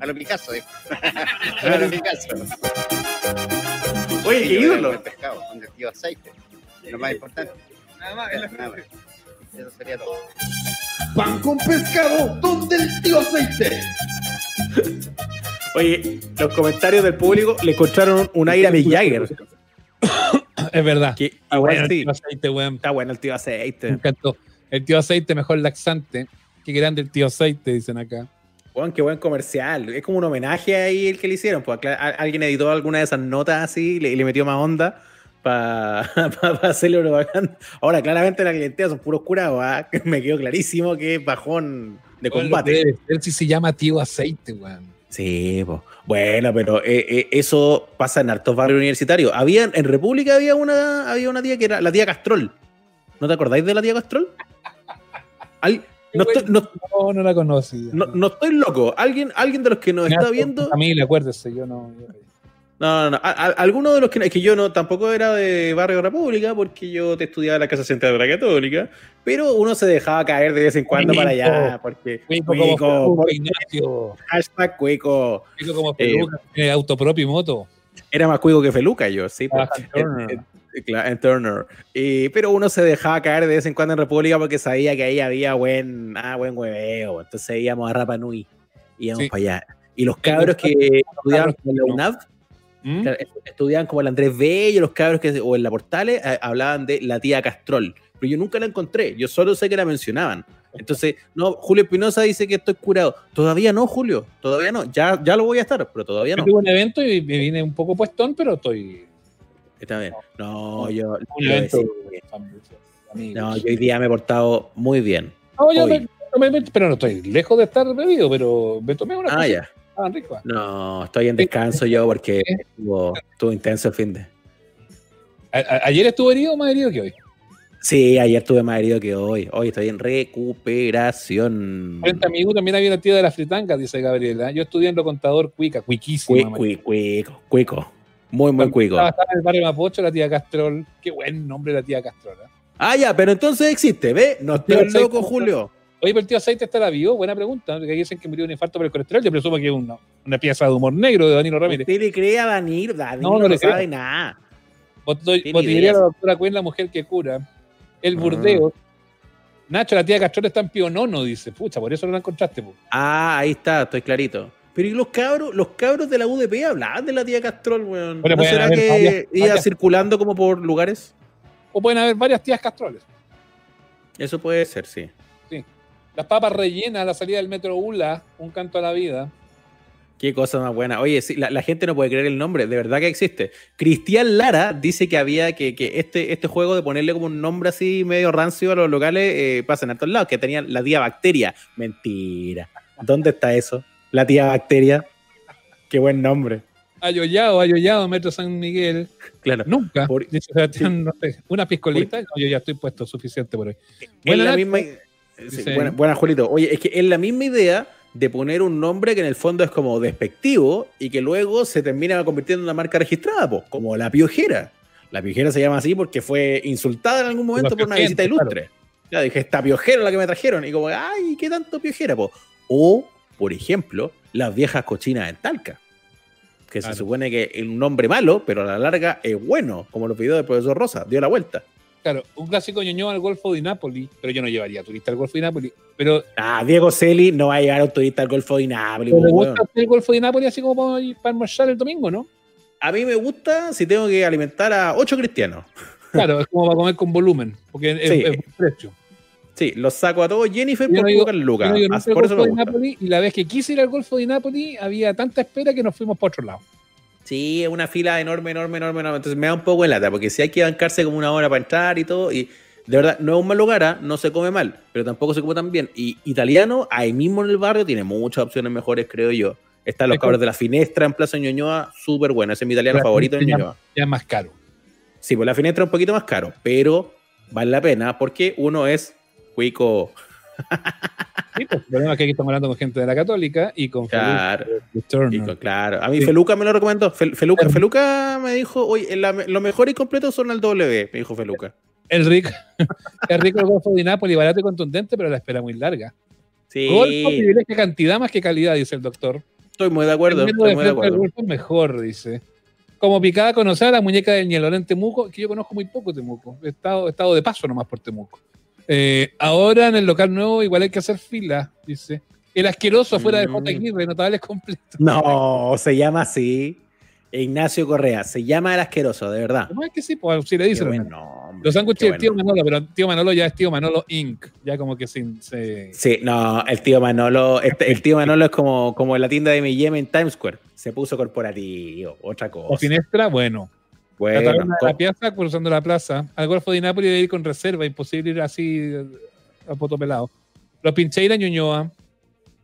A lo Picasso, dijo. a lo Picasso. Oye, qué ídolo. el pescado, donde el tío aceite. Lo más importante. Nada más. Eso sería todo. Pan con pescado donde el tío aceite. Oye, los comentarios del público le encontraron un aire a Mick Jagger. Es verdad. Que Ah, igual bueno, el sí. tío aceite, weón. Está bueno el tío Me aceite. encantó. El tío aceite, mejor laxante. Qué grande el tío aceite, dicen acá. Juan, qué buen comercial. Es como un homenaje ahí el que le hicieron. Pues alguien editó alguna de esas notas así y le, metió más onda para hacerle propaganda. Ahora, claramente la clientela son puros curados. ¿ah? Me quedó clarísimo que es bajón de combate. si se llama tío aceite, weón. Sí, po. Bueno, pero eh, eh, eso pasa en hartos barrios universitarios. Había, en República había una, había una tía que era la tía Castrol. ¿No te acordáis de la tía Castrol? Al- no, estoy, no, No, no la conocía. no- no estoy loco. ¿Alguien, alguien de los que nos está viendo. Familia, acuérdese, yo no. yo- No, no, no. A- a- alguno de los que. Es que yo no tampoco era de Barrio República, porque yo te estudiaba en la Casa Central de la Católica, pero uno se dejaba caer de vez en cuando para allá, porque. Cuico como Cuico, Feluca, por- Ignacio. hashtag cuico. Cuico como Eh, peluca, tiene auto propio y moto. Era más cuico que Feluca, yo, sí. pues. Trabaja en Turner. En- en- claro, en Turner. Y- pero uno se dejaba caer de vez en cuando en República porque sabía que ahí había buen, ah, buen hueveo. Entonces íbamos a Rapa Nui, íbamos Sí. para allá. Y los cabros que estudiaban en la. UNAV, ¿Mm? Claro, estudiaban como el Andrés Bello, los cabros que, o en la Portales, eh, hablaban de la tía Castrol. Pero yo nunca la encontré, yo solo sé que la mencionaban. Entonces, no, Julio Espinosa dice que estoy curado. Todavía no, Julio, todavía no. Ya, ya lo voy a estar, pero todavía no. tuve un evento y me vine un poco puestón, pero estoy. Está bien. No, yo, Un evento. no, yo hoy día me he portado muy bien. No, yo me- me- pero no estoy lejos de estar bebido, pero me tomé una Ah, ya. Estaban. No, estoy en descanso yo porque estuvo, estuvo intenso el fin de. A- a- Ayer estuvo herido más herido que hoy. Sí, ayer estuve más herido que hoy. Hoy estoy en recuperación. Frente a mi U también había la tía de la fritanga, dice Gabriela. Yo estudié en lo contador cuica, cuiquísima. Cui- cui- cuico, cuico. Muy, muy cuico. Estaba en el barrio Mapocho, la tía Castrol. Qué buen nombre la tía Castrol. ¿eh? Ah, ya, pero entonces existe, ¿ve? No estoy loco, Julio. Oye, pero el tío Aceite está la vio. Buena pregunta. Porque dicen que murió de un infarto por el colesterol. Yo presumo que es una, una pieza de humor negro de Danilo Ramírez. Usted le cree a Danilo, Danilo No, no, no le sabe nada. Tiene Botillería ideas. la doctora Cuen, la mujer que cura. El Ah. burdeo. Nacho, la tía Castrol está en Pionono, dice. Pucha, por eso no la encontraste. po. Ah, ahí está, estoy clarito. Pero ¿y los cabros, los cabros de la UDP hablaban de la tía Castrol, weón? Bueno, ¿No pueden será que varias- iba varias- circulando como por lugares? O pueden haber varias tías Castroles. Eso puede ser, sí. Las papas rellenas a la salida del metro ULA, un canto a la vida. Qué cosa más buena. Oye, sí, la, la gente no puede creer el nombre, de verdad que existe. Cristian Lara dice que había que, que este, este juego de ponerle como un nombre así medio rancio a los locales eh, pasa en todos lados, que tenían la tía bacteria. Mentira. ¿Dónde está eso? La tía bacteria. Qué buen nombre. Ayoyado, ayoyado, Metro San Miguel. Claro. Nunca. Por- Dice Sebastián, no sé, una piscolita. No, yo ya estoy puesto suficiente por hoy. Es Buena la misma. Sí, buena, buena, Julito. Oye, es que es la misma idea de poner un nombre que en el fondo es como despectivo y que luego se termina convirtiendo en una marca registrada, po, como la piojera. La piojera se llama así porque fue insultada en algún momento por una visita ilustre. Ya dije, esta piojera la que me trajeron. Y como, ay, ¿qué tanto piojera? po? O, por ejemplo, las viejas cochinas en Talca. Que Claro. se supone que es un nombre malo, pero a la larga es bueno, como los videos del profesor Rosa, dio la vuelta. Claro, un clásico ñoño al Golfo de Nápoles, pero yo no llevaría turista al Golfo de Nápoles. Pero, Ah, Diego Celi no va a llevar a un turista al Golfo de Nápoles. pero po, ¿le weón. gusta el Golfo de Nápoles así como para, para almorzar el domingo, no? A mí me gusta si tengo que alimentar a ocho cristianos. Claro, es como para comer con volumen, porque es, Sí. es precio. Sí, los saco a todos. Jennifer Yo por no lucas. No ido Ah, por eso me gusta. Y la vez que quise ir al Golfo de Nápoles había tanta espera que nos fuimos para otro lado. Sí, es una fila enorme, enorme, enorme, enorme. Entonces me da un poco de lata, porque si hay que bancarse como una hora para entrar y todo, y de verdad, no es un mal lugar, ¿ah? no se come mal, pero tampoco se come tan bien. Y italiano, ahí mismo en el barrio, tiene muchas opciones mejores, creo yo. Están los cabros de la Finestra en Plaza Ñoñoa, súper bueno. Ese es mi italiano La favorito en Ñoñoa. Ya es más caro. Sí, pues la Finestra es un poquito más caro, pero vale la pena porque uno es cuico. Sí, pues, el problema es que aquí estamos hablando con gente de la Católica y con Claro. Y con- claro, a mí Sí. Feluca me lo recomendó. Fel- Feluca, Claro. Feluca me dijo, oye, la- lo mejor y completo son el W, me dijo Feluca. El rico, es rico el Golfo de Nápoles, barato y contundente, pero la espera muy larga. Sí, Golfo privilegia cantidad más que calidad, dice el doctor. estoy muy de acuerdo. El Estoy muy de acuerdo. Golfo es mejor, dice. Como picada conocer a la muñeca del Ñelor en Temuco, que yo conozco muy poco Temuco. He estado, he estado de paso nomás por Temuco. Eh, ahora en el local nuevo igual hay que hacer fila, dice. El asqueroso afuera de Mm. J. Aguirre, notables completo. No, se llama así. Ignacio Correa, se llama el asqueroso, de verdad. ¿Cómo es que sí? Pues si le dicen. buen bueno. nombre, Los sándwiches del tío bueno. Manolo, pero tío Manolo ya es tío Manolo Inc. Ya como que sin, se... Sí, no, el tío Manolo, este- el tío Manolo es como, como la tienda de M&M en Times Square. Se puso corporativo, otra O cosa. finestra, bueno. La Bueno, taberna de la co- piazza, cruzando la plaza. Al Golfo de Nápoles debe ir con reserva, imposible ir así a poto pelado. Los Pincheira Ñuñoa,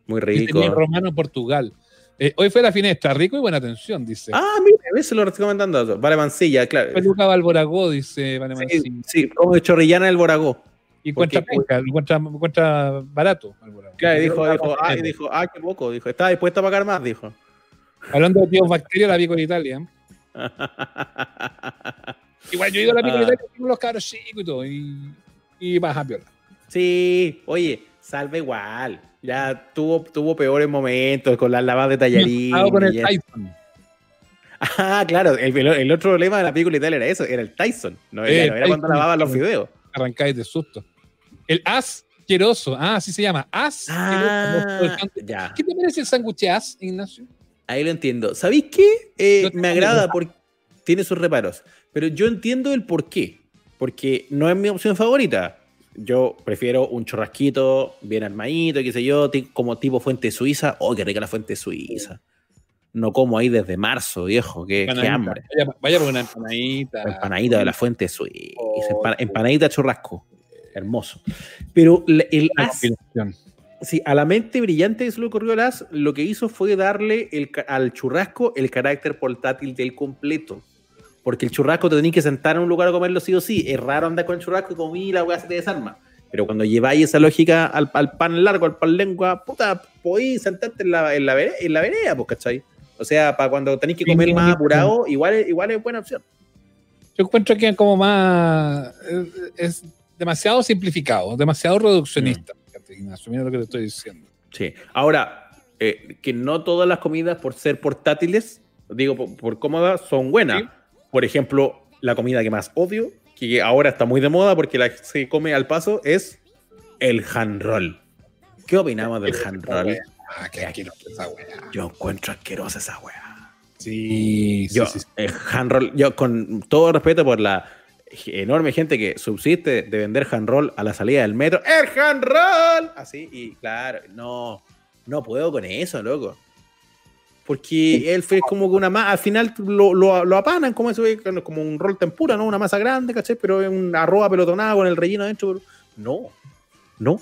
muy rico. Romano Portugal. Eh, hoy fue la finestra, rico y buena atención, dice. Ah, mira, a veces lo recomendando. Vale Mancilla, claro. Peluca Valboragó, dice Vale Mancilla. Sí, sí, como de chorrillana el Boragó. Y encuentra, penca, encuentra, barato. Valboragó. Claro, dijo, dijo, ah, dijo, ah, qué poco. Dijo, estaba dispuesto a pagar más, dijo. Hablando de tíos bacterias, la vi con Italia. Igual yo he ido a la pico Ah. Con los cabros chicos y todo. Y, y baja piola. Sí, oye, salve igual. Ya tuvo, tuvo peores momentos con las lavadas de tallarín. Con el Tyson. Ah, claro, el, el otro problema de la película y tal era eso, era el Tyson. No, Eh, era, era cuando Tyson. lavaban los fideos. Arrancáis de susto. El asqueroso. Ah, así se llama. Asqueroso. Ah, ya. ¿Qué te parece el sándwich as, Ignacio? Ahí lo entiendo. ¿Sabéis qué? Eh, me agrada porque tiene sus reparos. Pero yo entiendo el por qué. Porque no es mi opción favorita. Yo prefiero un churrasquito bien armadito, qué sé yo, como tipo fuente suiza. Oh, qué rica la fuente suiza. No como ahí desde marzo, viejo. Qué, hambre. Vaya, vaya por una empanadita. La empanadita de la fuente suiza. Oh, empa- empanadita churrasco. Hermoso. Pero el as. Sí, a la mente brillante que se le ocurrió a Las, lo que hizo fue darle el al churrasco el carácter portátil del completo. Porque el churrasco te tenías que sentar en un lugar a comerlo sí o sí. Es raro andar con el churrasco y comí la weá se te desarma. Pero cuando lleváis esa lógica al, al pan largo, al pan lengua, puta, podéis sentarte en la, en la, vere- en la vereda, pues, ¿cachai? O sea, para cuando tenéis que comer más apurado, igual, es- igual es buena opción. Yo encuentro que es como más. Es, es demasiado simplificado, demasiado reduccionista. Fíjate, Ignacio, mira lo que te estoy diciendo. Sí. Ahora, eh, que no todas las comidas, por ser portátiles, digo, por, por cómodas, son buenas. Sí. Por ejemplo, la comida que más odio, que ahora está muy de moda porque la se come al paso, es el hand roll. ¿Qué opinamos del hand roll? Ah, que aquí no esa weá. Yo encuentro asquerosa esa weá. Sí, sí, Yo, sí, sí. el hand roll, yo con todo respeto por la enorme gente que subsiste de vender hand roll a la salida del metro, ¡el hand roll! Así, y claro, no, no puedo con eso, loco. Porque él fue como que una masa, al final lo, lo, lo apanan como eso, como un rol tempura, ¿no? Una masa grande, ¿cachai? Pero es un arroz apelotonado con el relleno adentro. No, no,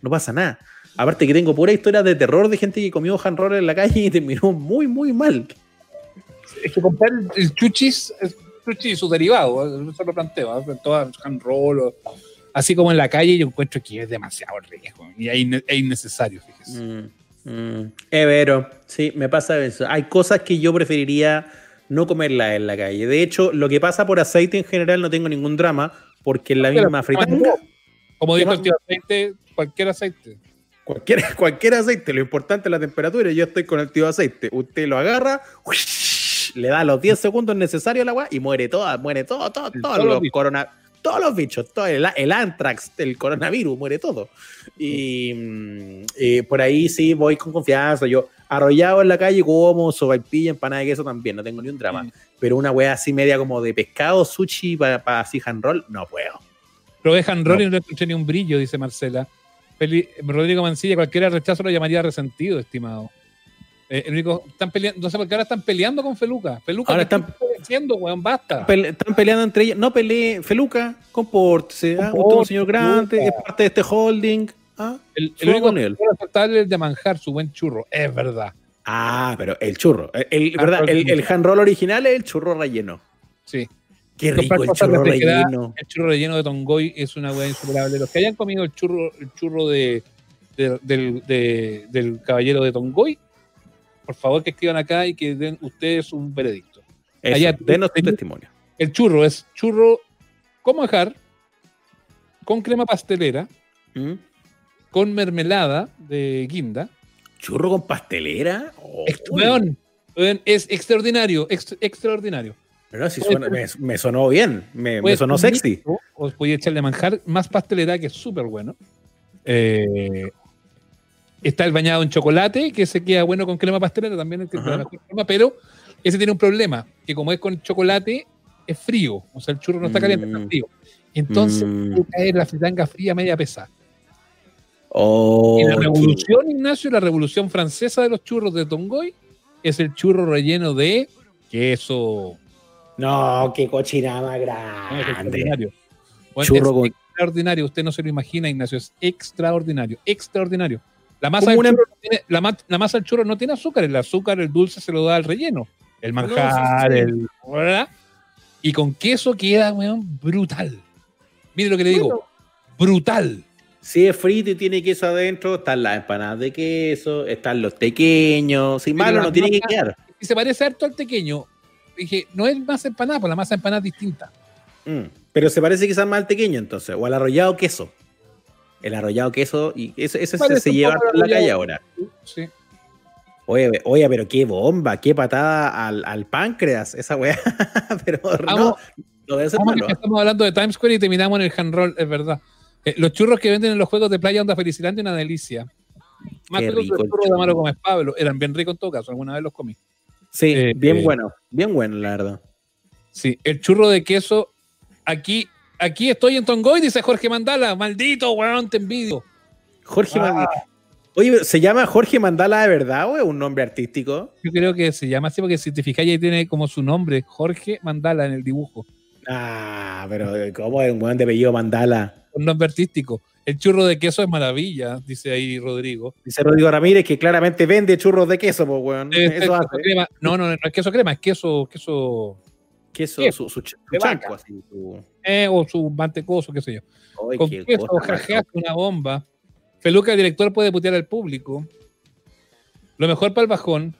no pasa nada. Aparte que tengo pura historia de terror de gente que comió hand roll en la calle y terminó muy, muy mal. Es que comprar el chuchis, y sus derivados, ¿eh? eso lo planteo, ¿eh? todo hand roll, o- así como en la calle, yo encuentro que es demasiado riesgo y es inne- es innecesario, fíjese. Mm, mm. Evero, sí, me pasa eso. Hay cosas que yo preferiría no comerlas en la calle. De hecho, lo que pasa por aceite en general no tengo ningún drama, porque en la misma fritanga, Como ¿Qué dijo el tío aceite, cualquier aceite. cualquier, cualquier aceite, lo importante es la temperatura. Yo estoy con el tío aceite. Usted lo agarra, le da los 10 segundos necesarios al agua y muere todo, muere todo, todo, todo. Todos los los bichos. corona- todos los bichos, todo el, el antrax, el coronavirus, muere todo. Y, mm, eh, por ahí sí voy con confianza. Yo arrollado en la calle como sopaipilla, empanada de queso también, no tengo ni un drama. Pero una wea así media como de pescado, sushi para así hand roll, no puedo. Probé hand roll No. y no encontré ni un brillo, dice Marcela. Rodrigo Mancilla, cualquiera rechazo lo llamaría resentido, estimado. Eh, el único, están peleando, no sé por qué ahora están peleando con Feluca. Feluca, Ahora ¿qué están- estás diciendo, weón? Basta. Pele- están peleando entre ellos. No pelee, Feluca, compórtese. ¿ah? Usted es un señor grande, es parte de este holding. ¿ah? El, el único con él. que aceptable es el de manjar su buen churro, es verdad. Ah, pero el churro. El, Hand ¿verdad? el, hand roll original es el churro relleno. Sí. Qué rico el churro relleno. El churro relleno de Tongoy es una weá insuperable. Los que hayan comido el churro, el churro de, de- del, de- del caballero de Tongoy, por favor que escriban acá y que den ustedes un veredicto. Eso, allá- denos tu testimonio. El churro es churro con manjar, con crema pastelera, ¿Mm? con mermelada de guinda. ¿Churro con pastelera? Oh, Ex- weón, weón, es extraordinario, ex- extraordinario. pero suena- me, me sonó bien. Me, me sonó sexy. esto, O podía echarle manjar más pastelera, que es súper bueno. Eh, está el bañado en chocolate, que se queda bueno con crema pastelera también, que pero ese tiene un problema, que como es con chocolate, es frío. O sea, el churro no está caliente, está Mm. frío. Entonces, Mm. puede caer la fritanga fría media pesada. Oh, y la qué- revolución, Ignacio, la revolución francesa de los churros de Tongoy, es el churro relleno de queso. No, qué cochinada más Es grande. extraordinario. Bueno, Churro es con- extraordinario. Usted no se lo imagina, Ignacio. Es extraordinario. Extraordinario. La masa, del una- churro no tiene- la, ma- la masa del churro no tiene azúcar, el azúcar, el dulce se lo da al relleno. El manjar, sí, sí. el. ¿verdad? Y con queso queda, weón, brutal. Mire lo que le digo. Brutal. Si es frito y tiene queso adentro, están las empanadas de queso, están los pequeños. Sin malo no tiene que quedar. Y se parece harto al pequeño. Dije, no es masa empanada, pues la masa empanada es distinta. Mm, Pero se parece quizás más al pequeño entonces, o al arrollado queso. El arrollado queso, y eso, eso se, lleva por la calle ahora. Sí. Oye, oye, pero qué bomba, qué patada al, al páncreas, esa weá. pero no, Vamos- no debe ser Vamos que malo. Estamos hablando de Times Square y terminamos en el hand roll, es verdad. Eh, los churros que venden en los juegos de playa Onda Felicilandia, una delicia. Más Qué que los churros de. Amaro Gómez Pablo, eran bien ricos en todo caso, alguna vez los comí. Sí, eh, bien eh, bueno, bien bueno, la verdad. Sí, el churro de queso, aquí, aquí estoy en Tongoy, dice Jorge Mandala, maldito weón, te envidio. Jorge Ah. Mandala. Oye, pero ¿se llama Jorge Mandala de verdad o es un nombre artístico? Yo creo que se llama así porque si te fijáis ahí tiene como su nombre, Jorge Mandala en el dibujo, Ah, pero ¿cómo es un weón de apellido Mandala? un nombre artístico. El churro de queso es maravilla, dice ahí Rodrigo. Dice Rodrigo Ramírez que claramente vende churros de queso, pues weón. Eso hace. crema. No, no, no es queso crema, es queso, queso Queso, su, su, ch- chanco, así, su- eh, o su mantecoso, qué sé yo. Ay, Con qué queso, cosa jajaja, más- una bomba. Feluca, el director, puede putear al público. Lo mejor para el bajón.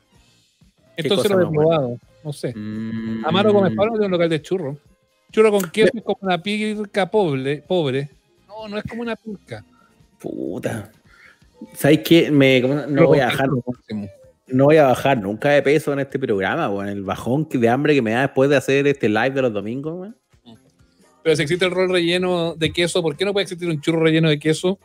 Entonces lo he más buena. probado. No sé. Mm. Amaro Gómez Pablo tiene un local de churro. Churro con queso es como una pirca pobre. pobre. No, no es como una pirca. Puta. ¿Sabes qué? Me, ¿cómo se- no Churro voy a queso, máximo. No voy a bajar nunca de peso en este programa, weón. El bajón de hambre que me da después de hacer este live de los domingos, weón. Pero si existe el rol relleno de queso, ¿por qué no puede existir un churro relleno de queso?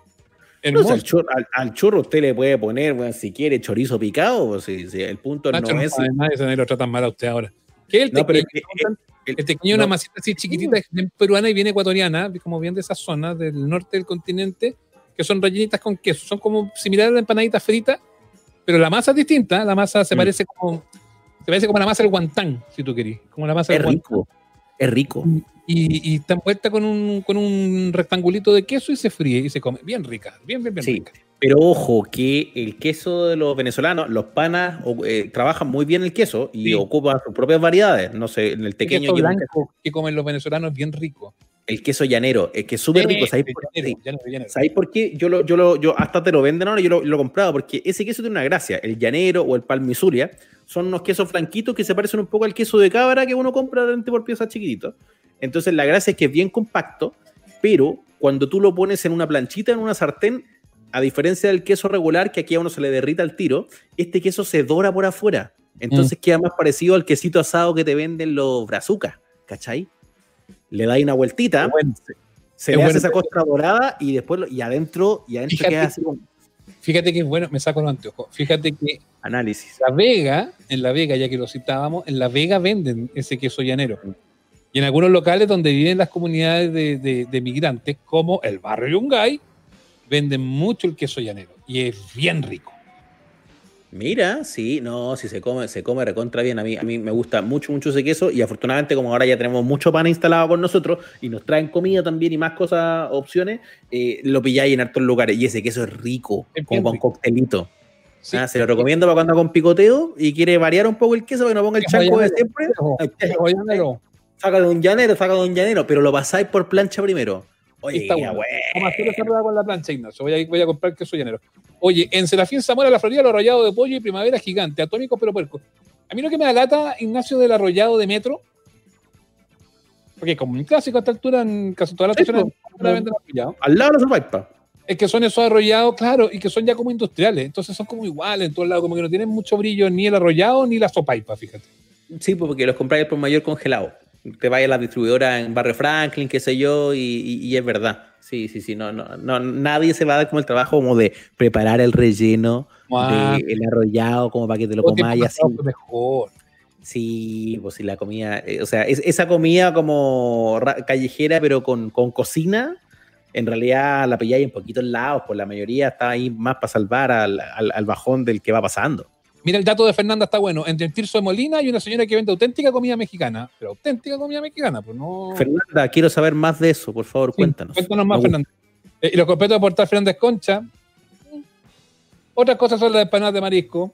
No, si al, churro, al- al churro usted le puede poner, si quiere chorizo picado, pues, si, si el punto Nacho, no no es. nada, ese nadie lo tratan mal a usted ahora. ¿Qué es el No, tequeño? es que- El tequeño es una no. masita así chiquitita, es bien peruana y bien ecuatoriana, como bien de esas zonas del norte del continente, que son rellenitas con queso. Son como similares a la empanadita frita, pero la masa es distinta. La masa se Mm. parece como se parece como la masa del guantán, si tú querís. Como la masa Es del guantán. rico. Es rico. Y, y está envuelta con un, con un rectangulito de queso y se fríe y se come. Bien rica, bien, bien, bien Sí. rica. Pero ojo, que el queso de los venezolanos, los panas, eh, trabajan muy bien el queso y Sí. ocupan sus propias variedades. No sé, en el El pequeño queso blanco que comen los venezolanos es bien rico. El queso llanero, es que es súper rico. ¿Sabéis por, llanero, sí. llanero, llanero. ¿Sabéis por qué? Yo, lo, yo, lo, yo hasta te lo venden ahora, yo lo, lo he comprado, porque ese queso tiene una gracia. El llanero o el palmisuria son unos quesos flanquitos que se parecen un poco al queso de cabra que uno compra realmente por piezas chiquititos. Entonces la gracia es que es bien compacto, pero cuando tú lo pones en una planchita, en una sartén, a diferencia del queso regular, que aquí a uno se le derrita al tiro, este queso se dora por afuera. Entonces queda más parecido al quesito asado que te venden los brazucas, ¿cachai? Le dais una vueltita, Bueno, se le bueno. hace esa costra dorada y después lo- y adentro y adentro Fíjate queda así como Fíjate que es bueno, me saco los anteojos. Fíjate que análisis. La Vega, en La Vega, ya que lo citábamos, en La Vega venden ese queso llanero. Y en algunos locales donde viven las comunidades de, de- de migrantes, como el barrio Yungay, venden mucho el queso llanero. Y es bien rico. Mira, sí, no, si se come, se come recontra bien. A mí, a mí me gusta mucho, mucho ese queso. Y afortunadamente, como ahora ya tenemos mucho pan instalado con nosotros y nos traen comida también y más cosas, opciones, eh, lo pilláis en hartos lugares. Y ese queso es rico, Es como con rico. coctelito. Sí. Ah, se lo recomiendo para cuando haga con picoteo y quiere variar un poco el queso, para que no ponga el chanco de siempre. Saca de un llanero, saca de un llanero, pero lo pasáis por plancha primero. Oye, Está bueno. Vamos a hacer esa prueba con la plancha, Ignacio. Voy a, voy a comprar queso llanero. Oye, en Serafín Zamora, la Florida, el arrollado de pollo y primavera gigante, atómicos pero puercos. A mí lo que me da lata, Ignacio, del arrollado de metro, porque como un clásico a esta altura, en casi todas las estaciones pues. de venden arrollado, Al lado de la sopaipa. es que son esos arrollados, claro, y que son ya como industriales. Entonces son como iguales en todos lados, como que no tienen mucho brillo ni el arrollado ni la sopaipa, fíjate. Sí, pues, porque los compráis por mayor congelado. Te vayas a la distribuidora en Barrio Franklin, qué sé yo, y, y- y es verdad. Sí, sí, sí. No, no, no, nadie se va a dar como el trabajo como de preparar el relleno, Ah, de el arrollado, como para que te lo comáis así. mejor. Sí, pues si la comida, eh, o sea, es- esa comida como ra- callejera, pero con, con cocina, en realidad la pilláis en poquitos lados, pues la mayoría está ahí más para salvar al, al- al bajón del que va pasando. Mira, el dato de Fernanda está bueno. Entre el Tirso de Molina hay una señora que vende auténtica comida mexicana. Pero auténtica comida mexicana, pues no. Fernanda, quiero saber más de eso, por favor, Sí, cuéntanos. Cuéntanos más. Fernanda. Eh, y los completos de Portal Fernández Concha. Otras cosas son las empanadas de marisco,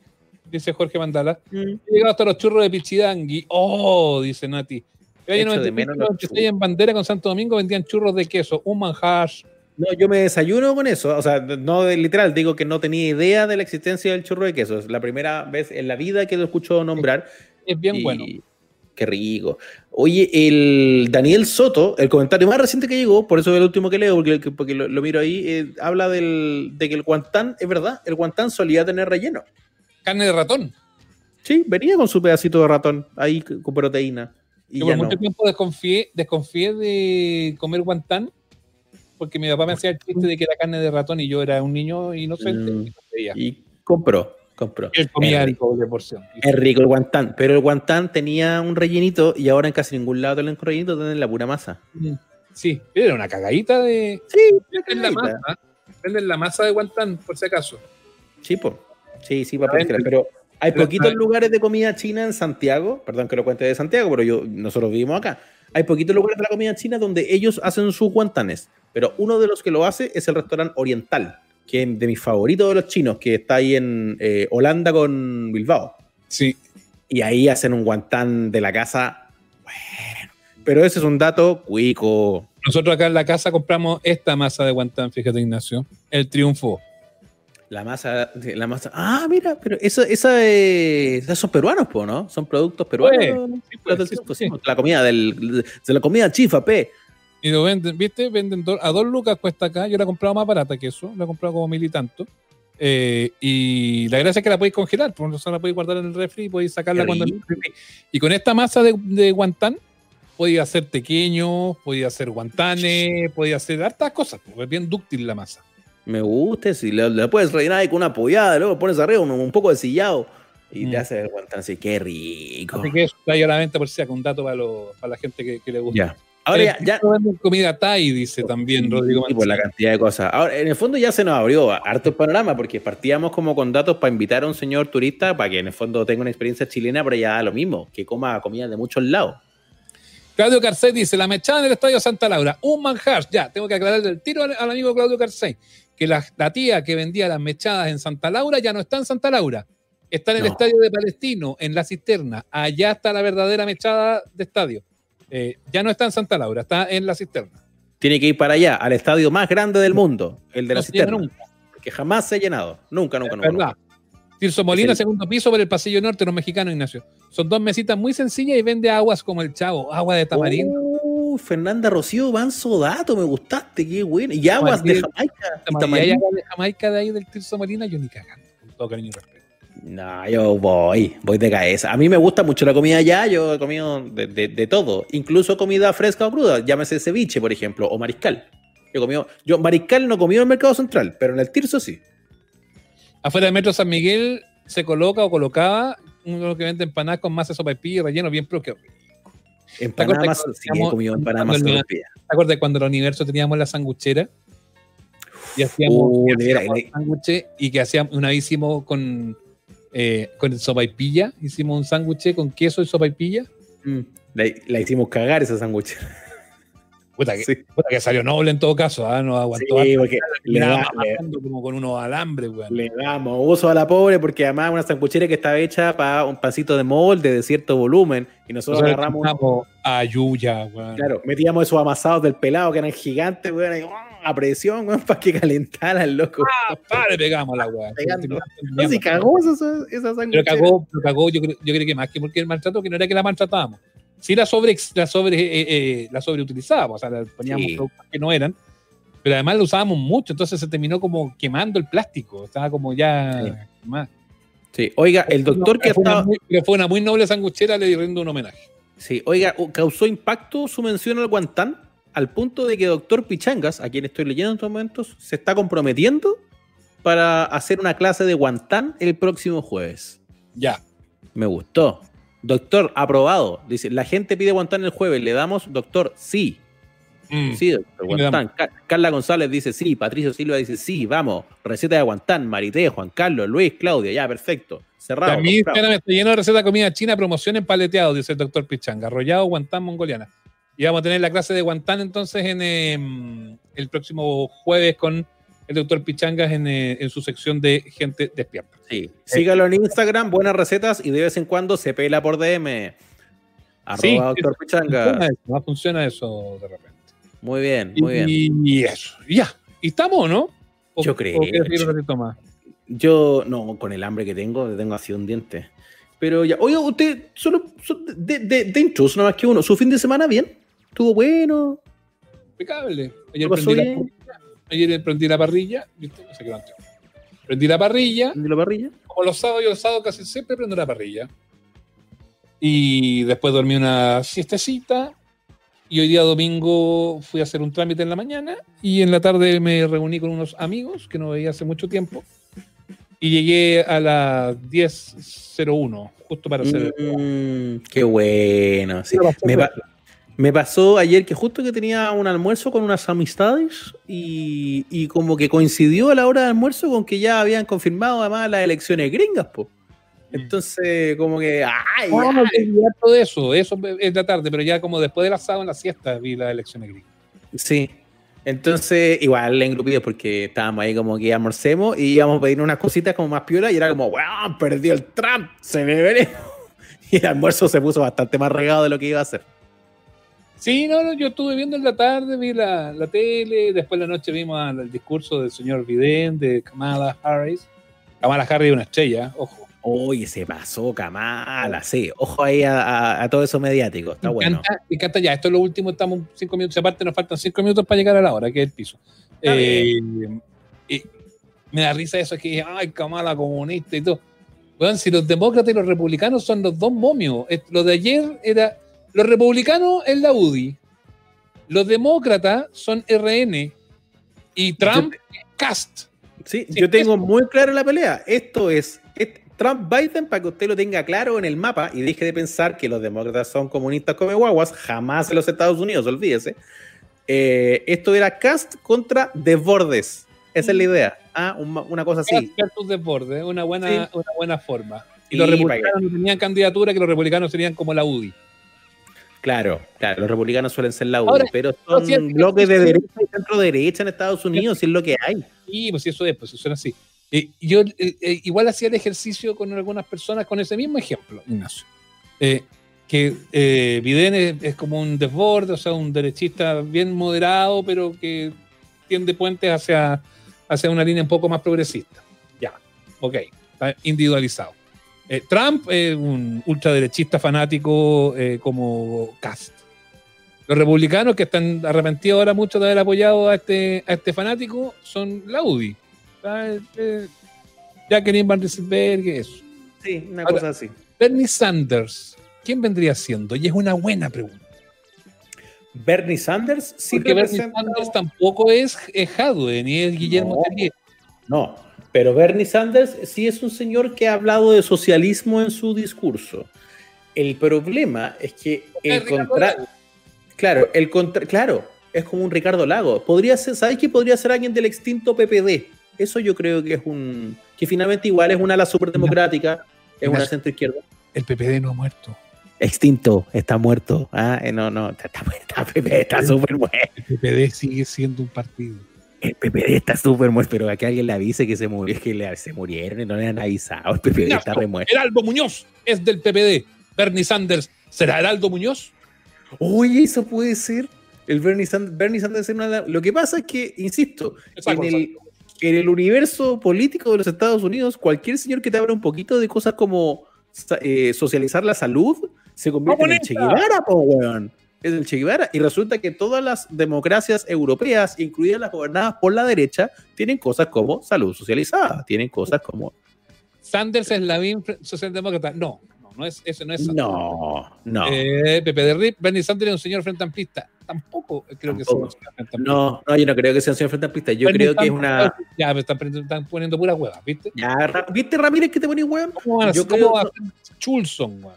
dice Jorge Mandala. He llegado hasta los churros de Pichidangui. Oh, dice Nati. El año Echo de 95, menos los 96 en Bandera con Santo Domingo vendían churros de queso, un manjar. No, yo me desayuno con eso. O sea, no literal, digo que no tenía idea de la existencia del churro de queso. Es la primera vez en la vida que lo escucho nombrar. Es bien Y- bueno. Qué rico. Oye, el Daniel Soto, el comentario más reciente que llegó, por eso es el último que leo, porque, porque lo, lo miro ahí, eh, habla del, de que el guantán, es verdad, el guantán solía tener relleno. Carne de ratón. Sí, venía con su pedacito de ratón ahí con proteína. Y Yo por no. mucho tiempo desconfié, desconfié de comer guantán porque mi papá me hacía el chiste de que era carne de ratón y yo era un niño inocente Mm. y no. Y compró, compró. Él comía el rico. doble porción. Es rico el guantán, pero el guantán tenía un rellenito y ahora en casi ningún lado tienen rellenito, tienen la pura masa. Mm. Sí, era una cagadita de. Sí, Venden la masa. Venden la masa de guantán, por si acaso. Sí, po. sí, sí, Pero pescar. Pero hay poquitos lugares de comida china en Santiago, perdón que lo cuente de Santiago, pero yo nosotros vivimos acá. Hay poquitos lugares de la comida china donde ellos hacen sus guantanes, pero uno de los que lo hace es el restaurante Oriental, que es de mis favoritos de los chinos, que está ahí en eh, Holanda con Bilbao. Sí. Y ahí hacen un guantán de la casa. Bueno, pero ese es un dato cuico. Nosotros acá en la casa compramos esta masa de guantán, fíjate, Ignacio. El triunfo. La masa, la masa. Ah, mira, pero eso, esa es- esos son peruanos, po, ¿no? Son productos peruanos. Sí, pues, sí, Cusco, sí. sí, La comida del, de la comida chifa, pe. Y lo venden, ¿viste? Venden do- a dos lucas cuesta acá. Yo la he comprado más barata que eso. La he comprado como mil y tanto. Eh, y la gracia es que la podéis congelar, por eso la podéis guardar en el refri y podéis sacarla cuando. Y con esta masa de, de guantán, podéis hacer tequeños, podéis hacer guantanes, podéis hacer hartas cosas. porque Es bien dúctil la masa. Me gusta, si le puedes rellenar ahí con una pollada, luego pones arriba un, un poco de sillado y Mm. te hace el guantán así. Qué rico. Así que eso está ahí a la venta por si un dato para, lo- para la gente que, que le gusta. Ya. Ahora ya, Eh, ya venden comida Thai, dice también Rodrigo Sí, por la Mancilla. cantidad de cosas. Ahora, en el fondo ya se nos abrió harto el panorama porque partíamos como con datos para invitar a un señor turista para que en el fondo tenga una experiencia chilena, pero ya da lo mismo, que coma comida de muchos lados. Claudio Carcey dice, la mechada en el Estadio Santa Laura, un manjar, ya, tengo que aclararle el tiro al, al amigo Claudio Carcey, que la, la tía que vendía las mechadas en Santa Laura ya no está en Santa Laura, está en el No. Estadio de Palestino, en la cisterna, allá está la verdadera mechada de estadio, Eh, ya no está en Santa Laura, está en la cisterna. Tiene que ir para allá, al estadio más grande del mundo, el de la No cisterna, nunca, que jamás se ha llenado. Nunca, nunca, es nunca. verdad. nunca. Tirso Molina, el- segundo piso por el pasillo norte, los mexicanos, Ignacio. Son dos mesitas muy sencillas y vende aguas como el chavo, agua de tamarindo. Uh, Fernanda Rocío, Manso Dato, me gustaste, qué bueno. Y aguas de. Jamaica. y Tamarindo. ¿Y hay tamarindo. agua de Jamaica de ahí del Tirso Molina? Yo ni cagando, con todo cariño y respeto. No, yo voy, voy de cabeza. A mí me gusta mucho la comida allá, yo he comido de, de- de todo, incluso comida fresca o cruda, llámese ceviche, por ejemplo, o mariscal. Yo, he comido- yo mariscal no he comido en el mercado central, pero en el Tirso sí. Afuera del metro San Miguel se coloca o colocaba uno que vende empanadas con masa sopa y pilla y relleno bien propio. ¿Te Empanada acuerdas más, sí, he comido empanada más. ¿Te acuerdas cuando en el universo teníamos la sanguchera? Y hacíamos, Uh, y hacíamos que hacíamos, una vez hicimos con, eh, con sopa y pilla, hicimos un sándwich con queso y sopa y pilla. Mm, La, la hicimos cagar esa sándwich. Puta que, Sí, puta que salió noble en todo caso, ¿ah? no aguantó. Sí, porque le, da- le- como con unos alambres, le damos uso a la pobre porque además una sanguchera que estaba hecha para un pancito de molde de cierto volumen y nosotros agarramos agarramos a Yuya. Claro, metíamos esos amasados del pelado que eran gigantes, ¡ah! A presión, weón, para que calentaran, loco. Ah, pa, le pegamos la. Pegando. No, si cagó esa, esa Pero sanguchera. cagó, pero cagó yo, creo, yo creo que más que porque el maltrato, que no era que la maltratábamos. Sí la sobre, la sobre, eh, eh, la sobreutilizábamos, o sea, la poníamos Sí. productos que no eran, pero además lo usábamos mucho, entonces se terminó como quemando el plástico, estaba como ya más. Sí, oiga, el doctor que estaba... muy, pero fue una muy noble sanguchera, le rindo un homenaje. Sí, oiga, causó impacto su mención al guantán al punto de que doctor Pichangas, a quien estoy leyendo en estos momentos, se está comprometiendo para hacer una clase de guantán el próximo jueves. Ya. Me gustó. Doctor, aprobado. Dice, la gente pide guantán el jueves. ¿Le damos, doctor? Sí. Mm. Sí, doctor, guantán. Ca- Carla González dice sí. Patricio Silva dice sí. Vamos. Receta de guantán. Marité, Juan Carlos, Luis, Claudia. Ya, perfecto. Cerrado. También comprado. me está lleno de receta de comida china, promoción en paleteado, dice el doctor Pichanga. Arrollado, guantán, mongoliana. Y vamos a tener la clase de guantán entonces en em, el próximo jueves con el doctor Pichangas en, eh, en su sección de gente despierta. Sí. Sígalo en Instagram, buenas recetas y de vez en cuando se pela por DM. Arroba Sí, doctor Funciona Pichanga. eso, no funciona eso de repente. Muy bien, muy bien. Y, eso, ya. ¿Y estamos o no? ¿O- Yo creo. o más? Yo, no, con el hambre que tengo, le tengo así un diente. Pero ya, oye, usted, solo, so- de, de, de intruso, nada más que uno, ¿su fin de semana bien? ¿Estuvo bueno? Impecable. Ayer ¿Lo pasó prendí, la, ayer prendí la parrilla. ¿viste? No sé qué. Prendí la parrilla. ¿De la parrilla? Como los sábados, yo los sábados casi siempre prendo la parrilla. Y después dormí una siestecita. Y hoy día domingo fui a hacer un trámite en la mañana. Y en la tarde me reuní con unos amigos que no veía hace mucho tiempo. Y llegué a las 10.01, justo para hacer el Mm, qué bueno. sí. Me, pa- me pasó ayer que justo que tenía un almuerzo con unas amistades y, y como que coincidió a la hora de almuerzo con que ya habían confirmado además las elecciones gringas, po. Entonces, como que, ¡ay! No, olvidé todo eso, eso es la tarde, pero ya como después del asado en la siesta vi las elecciones gringas. Sí. Entonces, igual engrupidos porque estábamos ahí como que almorcemos y íbamos a pedir unas cositas como más piola y era como, weón, perdió el Trump, se me veremos. Y el almuerzo se puso bastante más regado de lo que iba a hacer. Sí, no, no, yo estuve viendo en la tarde, vi la, la tele, después de la noche vimos al- el discurso del señor Biden, de Kamala Harris. Kamala Harris es una estrella, ojo. Oye, se pasó Kamala, sí. Ojo ahí a, a- a todo eso mediático, está me bueno. encanta, me encanta ya, esto es lo último, estamos cinco minutos, aparte nos faltan cinco minutos para llegar a la hora, que es el piso. Eh, y me da risa eso, es que, ay, Kamala comunista y todo. Bueno, si los demócratas y los republicanos son los dos momios, lo de ayer era, los republicanos es la UDI, los demócratas son RN y Trump es Cast. Sí, Sí, yo tengo muy claro la pelea. Esto es, es Trump-Biden para que usted lo tenga claro en el mapa y deje de pensar que los demócratas son comunistas como guaguas, jamás en los Estados Unidos, olvídese. Eh, esto era Cast contra Desbordes. Esa es la idea. Ah, un- una cosa así. Desbordes, una buena, Sí. una buena forma. Y los republicanos no tenían candidatura, que los republicanos serían como la UDI. Claro, claro, los republicanos suelen ser la pero no, son sí, el- bloques de derecha y centro derecha en Estados Unidos, y es lo que hay. Sí, pues eso es, pues es así. Eh, yo eh, eh, igual hacía el ejercicio con algunas personas con ese mismo ejemplo, Ignacio. Eh, que eh, Biden es, es como un desborde, o sea, un derechista bien moderado, pero que tiende puentes hacia, hacia una línea un poco más progresista. Ya, ok, está individualizado. Eh, Trump es un ultraderechista fanático eh, como Cast. Los republicanos que están arrepentidos ahora mucho de haber apoyado a este, a este fanático son la UDI. ¿sabes? Eh, Jacqueline Van Rieselberg, eso. Sí, una Ahora- cosa así. Bernie Sanders, ¿quién vendría siendo? Y es una buena pregunta. Bernie Sanders sí Porque Bernie Sanders tampoco es, es Jadwe, ni es Guillermo No. Tellier. No, pero Bernie Sanders sí es un señor que ha hablado de socialismo en su discurso. El problema es que el Es Ricardo contra... Lago. Claro, el contra... claro, es como un Ricardo Lago. Podría ser, ¿sabes qué podría ser alguien del extinto PPD? Eso yo creo que es un que finalmente igual es una ala superdemocrática, es una centro izquierda. El PPD no ha muerto. Extinto, está muerto. Ah, eh, no, no, está, está, está, PPD está súper muerto. El PPD sigue siendo un partido. El PPD está súper muerto, pero a que alguien le avise que se murió, que le- se murieron y no le han avisado. El PPD está Ignacio, remuerto. Heraldo Muñoz es del PPD. Bernie Sanders, ¿será Heraldo Muñoz? Oye, eso puede ser. El Bernie Sanders, Bernie Sanders es una- Lo que pasa es que, insisto, Exacto, en el, en el universo político de los Estados Unidos, cualquier señor que te abra un poquito de cosas como eh, socializar la salud se convierte en Che. Guevara, po, weón. Es el Che Guevara. Y resulta que todas las democracias europeas, incluidas las gobernadas por la derecha, tienen cosas como salud socializada, tienen cosas como. Sanders es la socialdemócrata. No, no, no es, ese no es Sanders. No, no. Eh, PPD RIP, Bernie Sanders es un señor frente amplista. Tampoco creo que sea un señor frente amplista. No, no, yo no creo que sea un señor frente amplista. Yo Bernie creo que es una. Ya, pero están, poniendo- están poniendo puras huevas, ¿viste? Ya, ¿Viste Ramírez que te ponía weón? ¿Cómo van a Yo creo- cómo va a ser Chulson, weón?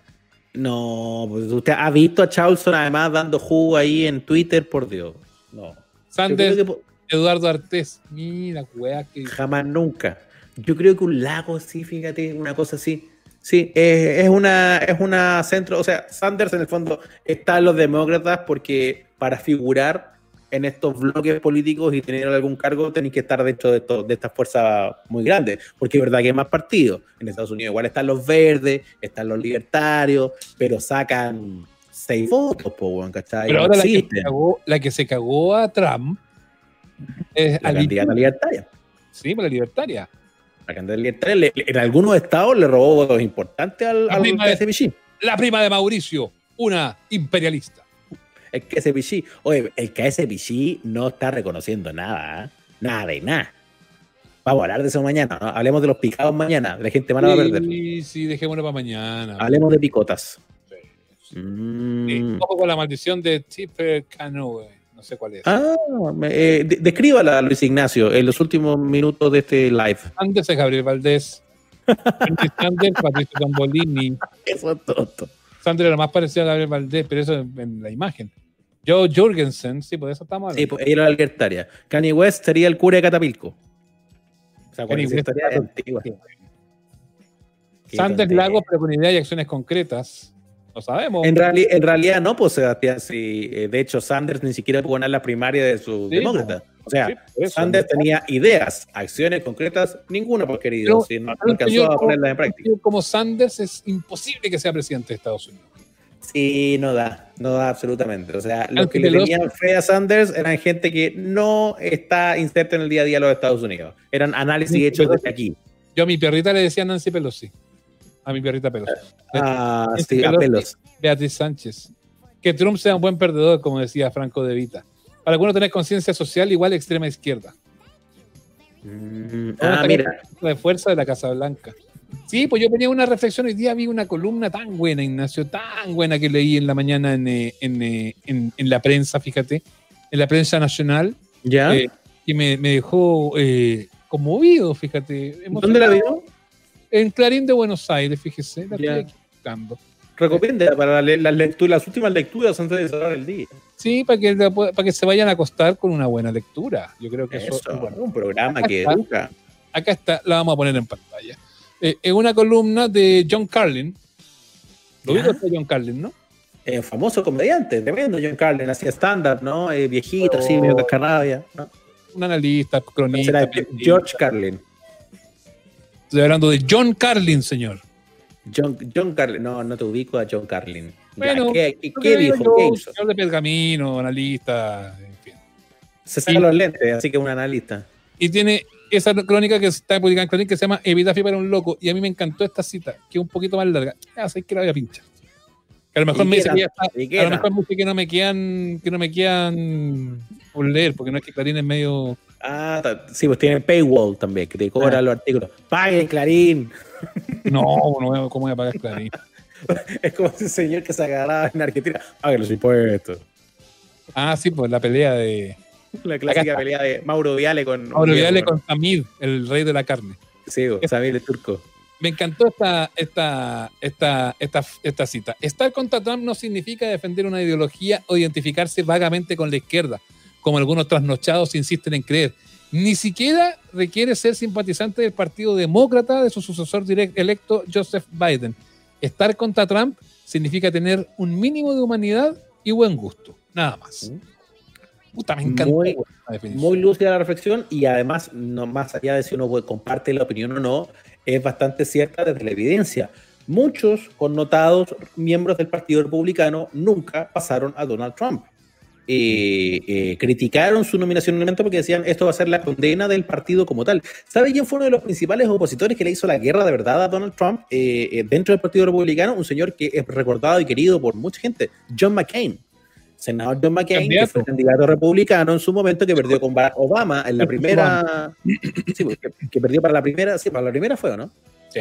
No, pues usted ha visto a Charlson además dando jugo ahí en Twitter, por Dios. No. Sanders, que Eduardo Artés. Mira, weá, que. jamás nunca. Yo creo que un lago, sí, fíjate, una cosa así. Sí, es, es una, es una centro, o sea, Sanders en el fondo está en los demócratas porque para figurar en estos bloques políticos y tener algún cargo, tenéis que estar dentro de, esto- de estas fuerzas muy grandes, porque es verdad que hay más partidos. En Estados Unidos igual están los verdes, están los libertarios, pero sacan seis votos, po, ¿cachai? Pero No ahora la que, cagó, la que se cagó a Trump es la candidata libertaria. Sí, por la libertaria. La candidata libertaria le- en algunos estados le robó votos importantes al, La al prima de- KSPG. La prima de Mauricio, una imperialista. El KSPG. Oye, el KSPG no está reconociendo nada, ¿eh? Nada de nada. Vamos a hablar de eso mañana, ¿no? Hablemos de los picados mañana, la gente mala va a perder. Sí, sí, dejémoslo para mañana. Hablemos de picotas. Sí. Mm. Sí, Ojo con la maldición de Tipper Canoe. No sé cuál es. Ah, eh, de- descríbala, Luis Ignacio, en los últimos minutos de este live. Antes es Gabriel Valdés. Sanders, Patricio Tambolini. Eso es tonto. Sanders era más parecido a Gabriel Valdés, pero eso en la imagen. Joe Jorgensen, sí, por eso estamos Sí, hablando. pues, ella era la libertaria. Kanye West sería el cura de Catapilco. O sea, Kanye West era- antigua. Sanders. Lagos, pero con ideas y acciones concretas. Lo sabemos. En, reali- en realidad no, pues Sebastián, sí, eh, de hecho Sanders ni siquiera pudo ganar la primaria de su Sí, demócrata. O sea, Sí, eso. Sanders tenía ideas, acciones concretas, ninguna, pues querido, si no, no Un alcanzó a ponerlas en práctica. Como Sanders es imposible que sea presidente de Estados Unidos. Sí, no da, no da absolutamente. O sea, los que le tenían fe a Sanders eran gente que no está inserta en el día a día de los Estados Unidos. Eran análisis hechos desde aquí. Yo a mi perrita le decía Nancy Pelosi. A mi perrita Pelosi. Ah, Nancy sí, a Pelosi. pelos. Beatriz Sánchez. Que Trump sea un buen perdedor, como decía Franco De Vita. Para algunos tener conciencia social, igual extrema izquierda. Mm, a ah, mira. de fuerza de la Casa Blanca. Sí, pues yo tenía una reflexión. Hoy día vi una columna tan buena, Ignacio, tan buena que leí en la mañana en, eh, en, eh, en- en la prensa, fíjate, en la prensa nacional, ¿Ya? eh, y me, me dejó eh, conmovido, fíjate. ¿Dónde la vio? En Clarín de Buenos Aires, fíjese. La Ya. estoy buscando. Recomienda para las lecturas, las últimas lecturas antes de cerrar el día. Sí, para que, para que se vayan a acostar con una buena lectura. Yo creo que eso, Eso, es bueno. un programa que Acá educa. Acá está, la vamos a poner en pantalla. Eh, es una columna de John Carlin. Lo digo este John Carlin, ¿no? Eh, famoso comediante, tremendo John Carlin, hacía stand-up, ¿no? Eh, viejito, así, medio cascarrabia. ¿no? Un analista, cronista. Será. George Carlin. Estoy hablando de John Carlin, señor. John, John Carlin, no, no te ubico a John Carlin. Ya, ¿Qué, dijo? ¿Qué hizo? Señor de pergamino, analista, en fin. Se saca los lentes, así que un analista. Y tiene esa crónica que está publicada en Clarín que se llama Epitafio para un loco. Y a mí me encantó esta cita, que es un poquito más larga. Ah, sé que la voy a pinchar. Que a lo mejor ¿Y me dice que ya está- ¿Y qué a lo mejor me dice que no me quedan, que no me quedan por leer, porque no es que Clarín es medio. Ah, sí, pues tiene paywall también, que te cobra Ah. los artículos. Paguen, Clarín. No, no a- ¿cómo voy a pagar Clarín? Es como ese señor que se agarraba en Argentina. Paguen los impuestos. Ah, sí, pues la pelea de La clásica pelea de Mauro Viale con. Mauro con- el rey de la carne. Sí, Samir el turco. Me encantó esta, esta, esta, esta, esta cita. Estar contra Trump no significa defender una ideología o identificarse vagamente con la izquierda, como algunos trasnochados insisten en creer. Ni siquiera requiere ser simpatizante del Partido Demócrata de su sucesor direct electo Joseph Biden. Estar contra Trump significa tener un mínimo de humanidad y buen gusto. Nada más. Puta, me encantó Muy-. Muy lúcida la reflexión y además, no más allá de si uno comparte la opinión o no, es bastante cierta desde la evidencia. Muchos connotados miembros del Partido Republicano nunca pasaron a Donald Trump. Eh, eh, criticaron su nominación en el momento porque decían esto va a ser la condena del partido como tal. ¿Sabe quién fue uno de los principales opositores que le hizo la guerra de verdad a Donald Trump eh, eh, dentro del Partido Republicano? Un señor que es recordado y querido por mucha gente, John McCain. Senador John McCain, que fue candidato republicano en su momento, que perdió con Barack Obama en la primera. Sí, pues, que, que perdió para la primera. Sí, para la primera fue, ¿o no? Sí.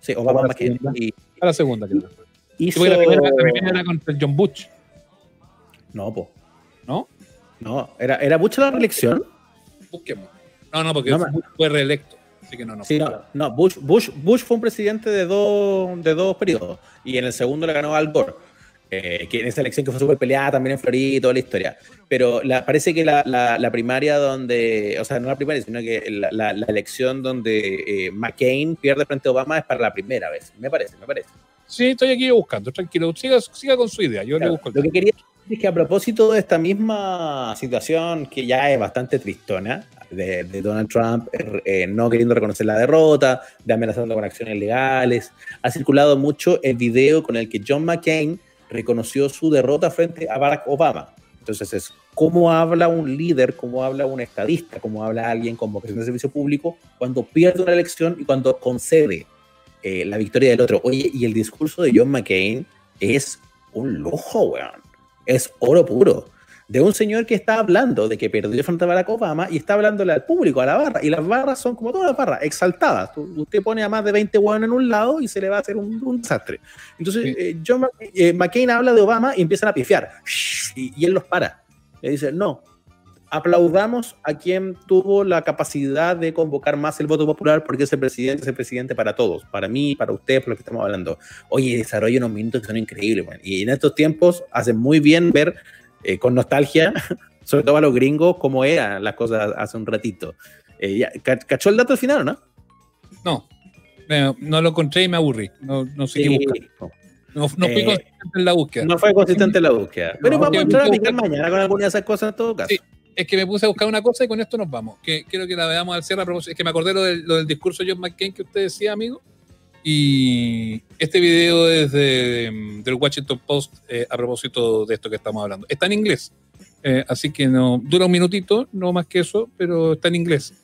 Sí, Obama Para McCain. segunda. Y A la segunda, creo. Hizo. la primera, la primera era contra el John Butch, No, po. ¿no? No, era, era mucha la reelección. Busquemos. No, no, porque No Bush fue reelecto. Así que no, no. Sí, no, no Bush, Bush, Bush fue un presidente de dos, de dos periodos y en el segundo le ganó Al Gore, eh, que en esa elección que fue súper peleada también en Florida y toda la historia. Pero la, parece que la, la- la primaria donde, o sea, no la primaria, sino que la, elección donde eh, McCain pierde frente a Obama es para la primera vez, me parece, me parece. Sí, estoy aquí buscando, tranquilo. Siga, siga con su idea. Yo le Claro, busco el lo, que quería, Es que a propósito de esta misma situación que ya es bastante tristona, de, de Donald Trump eh, no queriendo reconocer la derrota, de amenazando con acciones legales, ha circulado mucho el video con el que John McCain reconoció su derrota frente a Barack Obama. Entonces es cómo habla un líder, cómo habla un estadista, cómo habla alguien con vocación de servicio público cuando pierde una elección y cuando concede eh, la victoria del otro. Oye, y el discurso de John McCain es un lujo, weón. Es oro puro. De un señor que está hablando de que perdió frente a Barack Obama y está hablándole al público, a la barra. Y las barras son como todas las barras, exaltadas. Usted pone a más de 20 weón en un lado y se le va a hacer un, un desastre. Entonces, Sí. eh, John eh, McCain habla de Obama y empiezan a pifiar. Y, y él los para. Le dice, no, aplaudamos a quien tuvo la capacidad de convocar más el voto popular porque ese presidente es el presidente para todos, para mí, para ustedes, por lo que estamos hablando. Oye, desarrolla unos minutos que son increíbles, man. y en estos tiempos hacen muy bien ver eh, con nostalgia, sobre todo a los gringos, cómo eran las cosas hace un ratito. Eh, ya, ¿Cachó el dato al final o no? No, no, no lo encontré y me aburrí. No, no sé qué buscar. No, no fui Eh, consistente en la búsqueda. No fue consistente la búsqueda. Pero vamos a entrar a picar mañana con alguna de esas cosas en todo caso. Sí. Es que me puse a buscar una cosa y con esto nos vamos. Que quiero que la veamos al cierre. a propósito- Es que me acordé lo del, lo del discurso de John McCain que usted decía, amigo. Y este video es de, del Washington Post eh, a propósito de esto que estamos hablando. Está en inglés. Eh, así que no dura un minutito, no más que eso, pero está en inglés.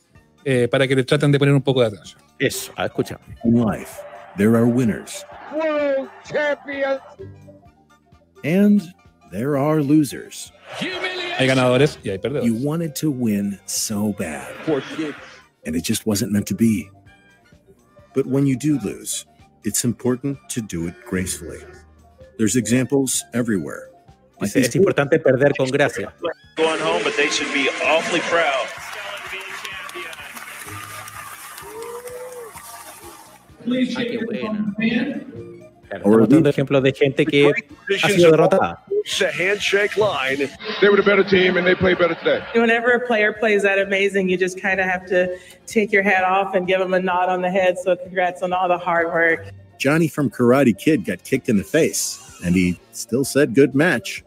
eh, para que le traten de poner un poco de atención. Eso, ah, escucha. In life, there are winners World champions. and there are losers. Hay ganadores y hay You perdedores. wanted to win so bad, and it just wasn't meant to be. But when you do lose, it's important to do it gracefully. There's examples everywhere. Like Dice, these es importante perder con gracia. going home, but they should be awfully proud. Please Ah, qué buena. Claro, Or estamos dando lead- ejemplos de gente que ha sido of derrotada. the handshake line. They were the better team and they played better today. Whenever a player plays that amazing, you just kind of have to take your hat off and give them a nod on the head. So congrats on all the hard work. Johnny from Karate Kid got kicked in the face, and he still said good match.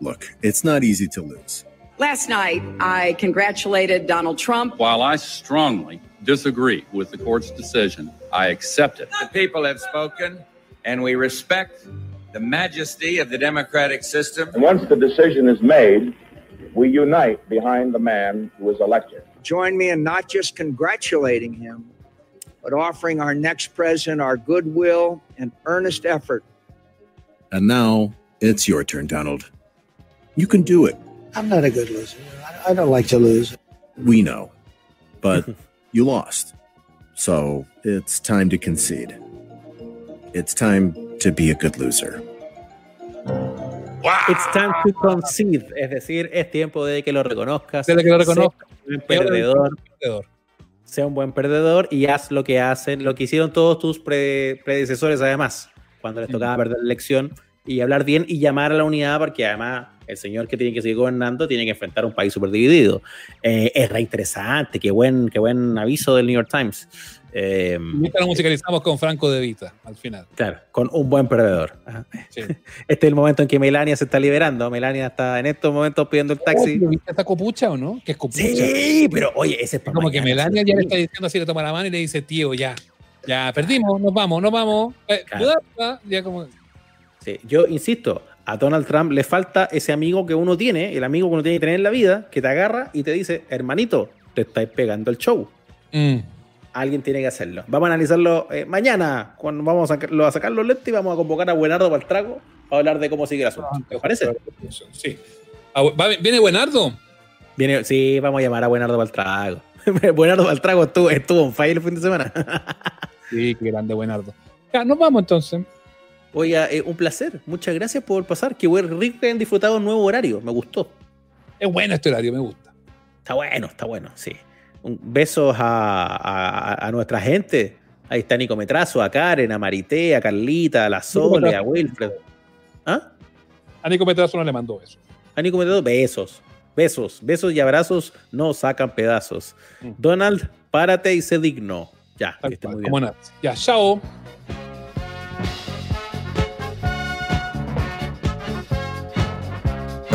Look, it's not easy to lose. Last night, I congratulated Donald Trump. While I strongly disagree with the court's decision, I accept it. The people have spoken, and we respect the majesty of the democratic system. And once the decision is made, we unite behind the man who is elected. join me in not just congratulating him, but offering our next president our goodwill and earnest effort. And now it's your turn, Donald. You can do it. I'm not a good loser. I, I don't like to lose. We know. But you lost. So it's time to concede. It's time to be a good loser. It's time to concede. Es decir, es tiempo de que lo reconozcas. Desde que lo reconozca. Sea un buen perdedor. perdedor. Sea un buen perdedor y haz lo que hacen, lo que hicieron todos tus pre- predecesores, además, cuando les tocaba perder la elección y hablar bien y llamar a la unidad, porque además el señor que tiene que seguir gobernando tiene que enfrentar un país súper dividido. Eh, es re interesante, qué buen, qué buen aviso del New York Times. Eh, lo musicalizamos con Franco De Vita al final. Claro, con un buen perdedor. Ajá. Sí. Este es el momento en que Melania se está liberando. Melania está en estos momentos pidiendo el taxi. Oh, ¿Viste esta copucha o no? Que es copucha. Sí, pero oye, ese es para Como que mañana, Melania sí. ya le está diciendo así, le toma la mano y le dice, tío, ya, ya perdimos, nos vamos, nos vamos. Eh, Claro. ah, Ya como, Sí, Yo insisto, a Donald Trump le falta ese amigo que uno tiene, el amigo que uno tiene que tener en la vida, que te agarra y te dice, hermanito, te estáis pegando el show. mm, Alguien tiene que hacerlo. Vamos a analizarlo eh, mañana, cuando vamos a, sacar- lo- a sacar los lentes y vamos a convocar a Buenardo para el trago para hablar de cómo sigue el asunto. ¿Te parece? Sí. Ah, ¿Viene Buenardo? Viene, sí, vamos a llamar a Buenardo para el trago. Buenardo para el trago estuvo, estuvo en fire el fin de semana. Sí, qué grande Buenardo. Ya, nos vamos entonces. Oiga, eh, un placer. Muchas gracias por pasar. Qué buen rico que hayan disfrutado un nuevo horario. Me gustó. Es bueno este horario, me gusta. Está bueno, está bueno, sí. Un, besos a, a- a nuestra gente. Ahí está Nico Metrazo, a Karen, a Marité, a Carlita, a la Sole, a Metrazo. Wilfred. ¿Ah? A Nico Petrazo no le mandó eso. A Nico Metrazo, besos. Besos, besos y abrazos no sacan pedazos. Donald, párate y sé digno. Ya, que esté muy bien. Como. Ya, chao.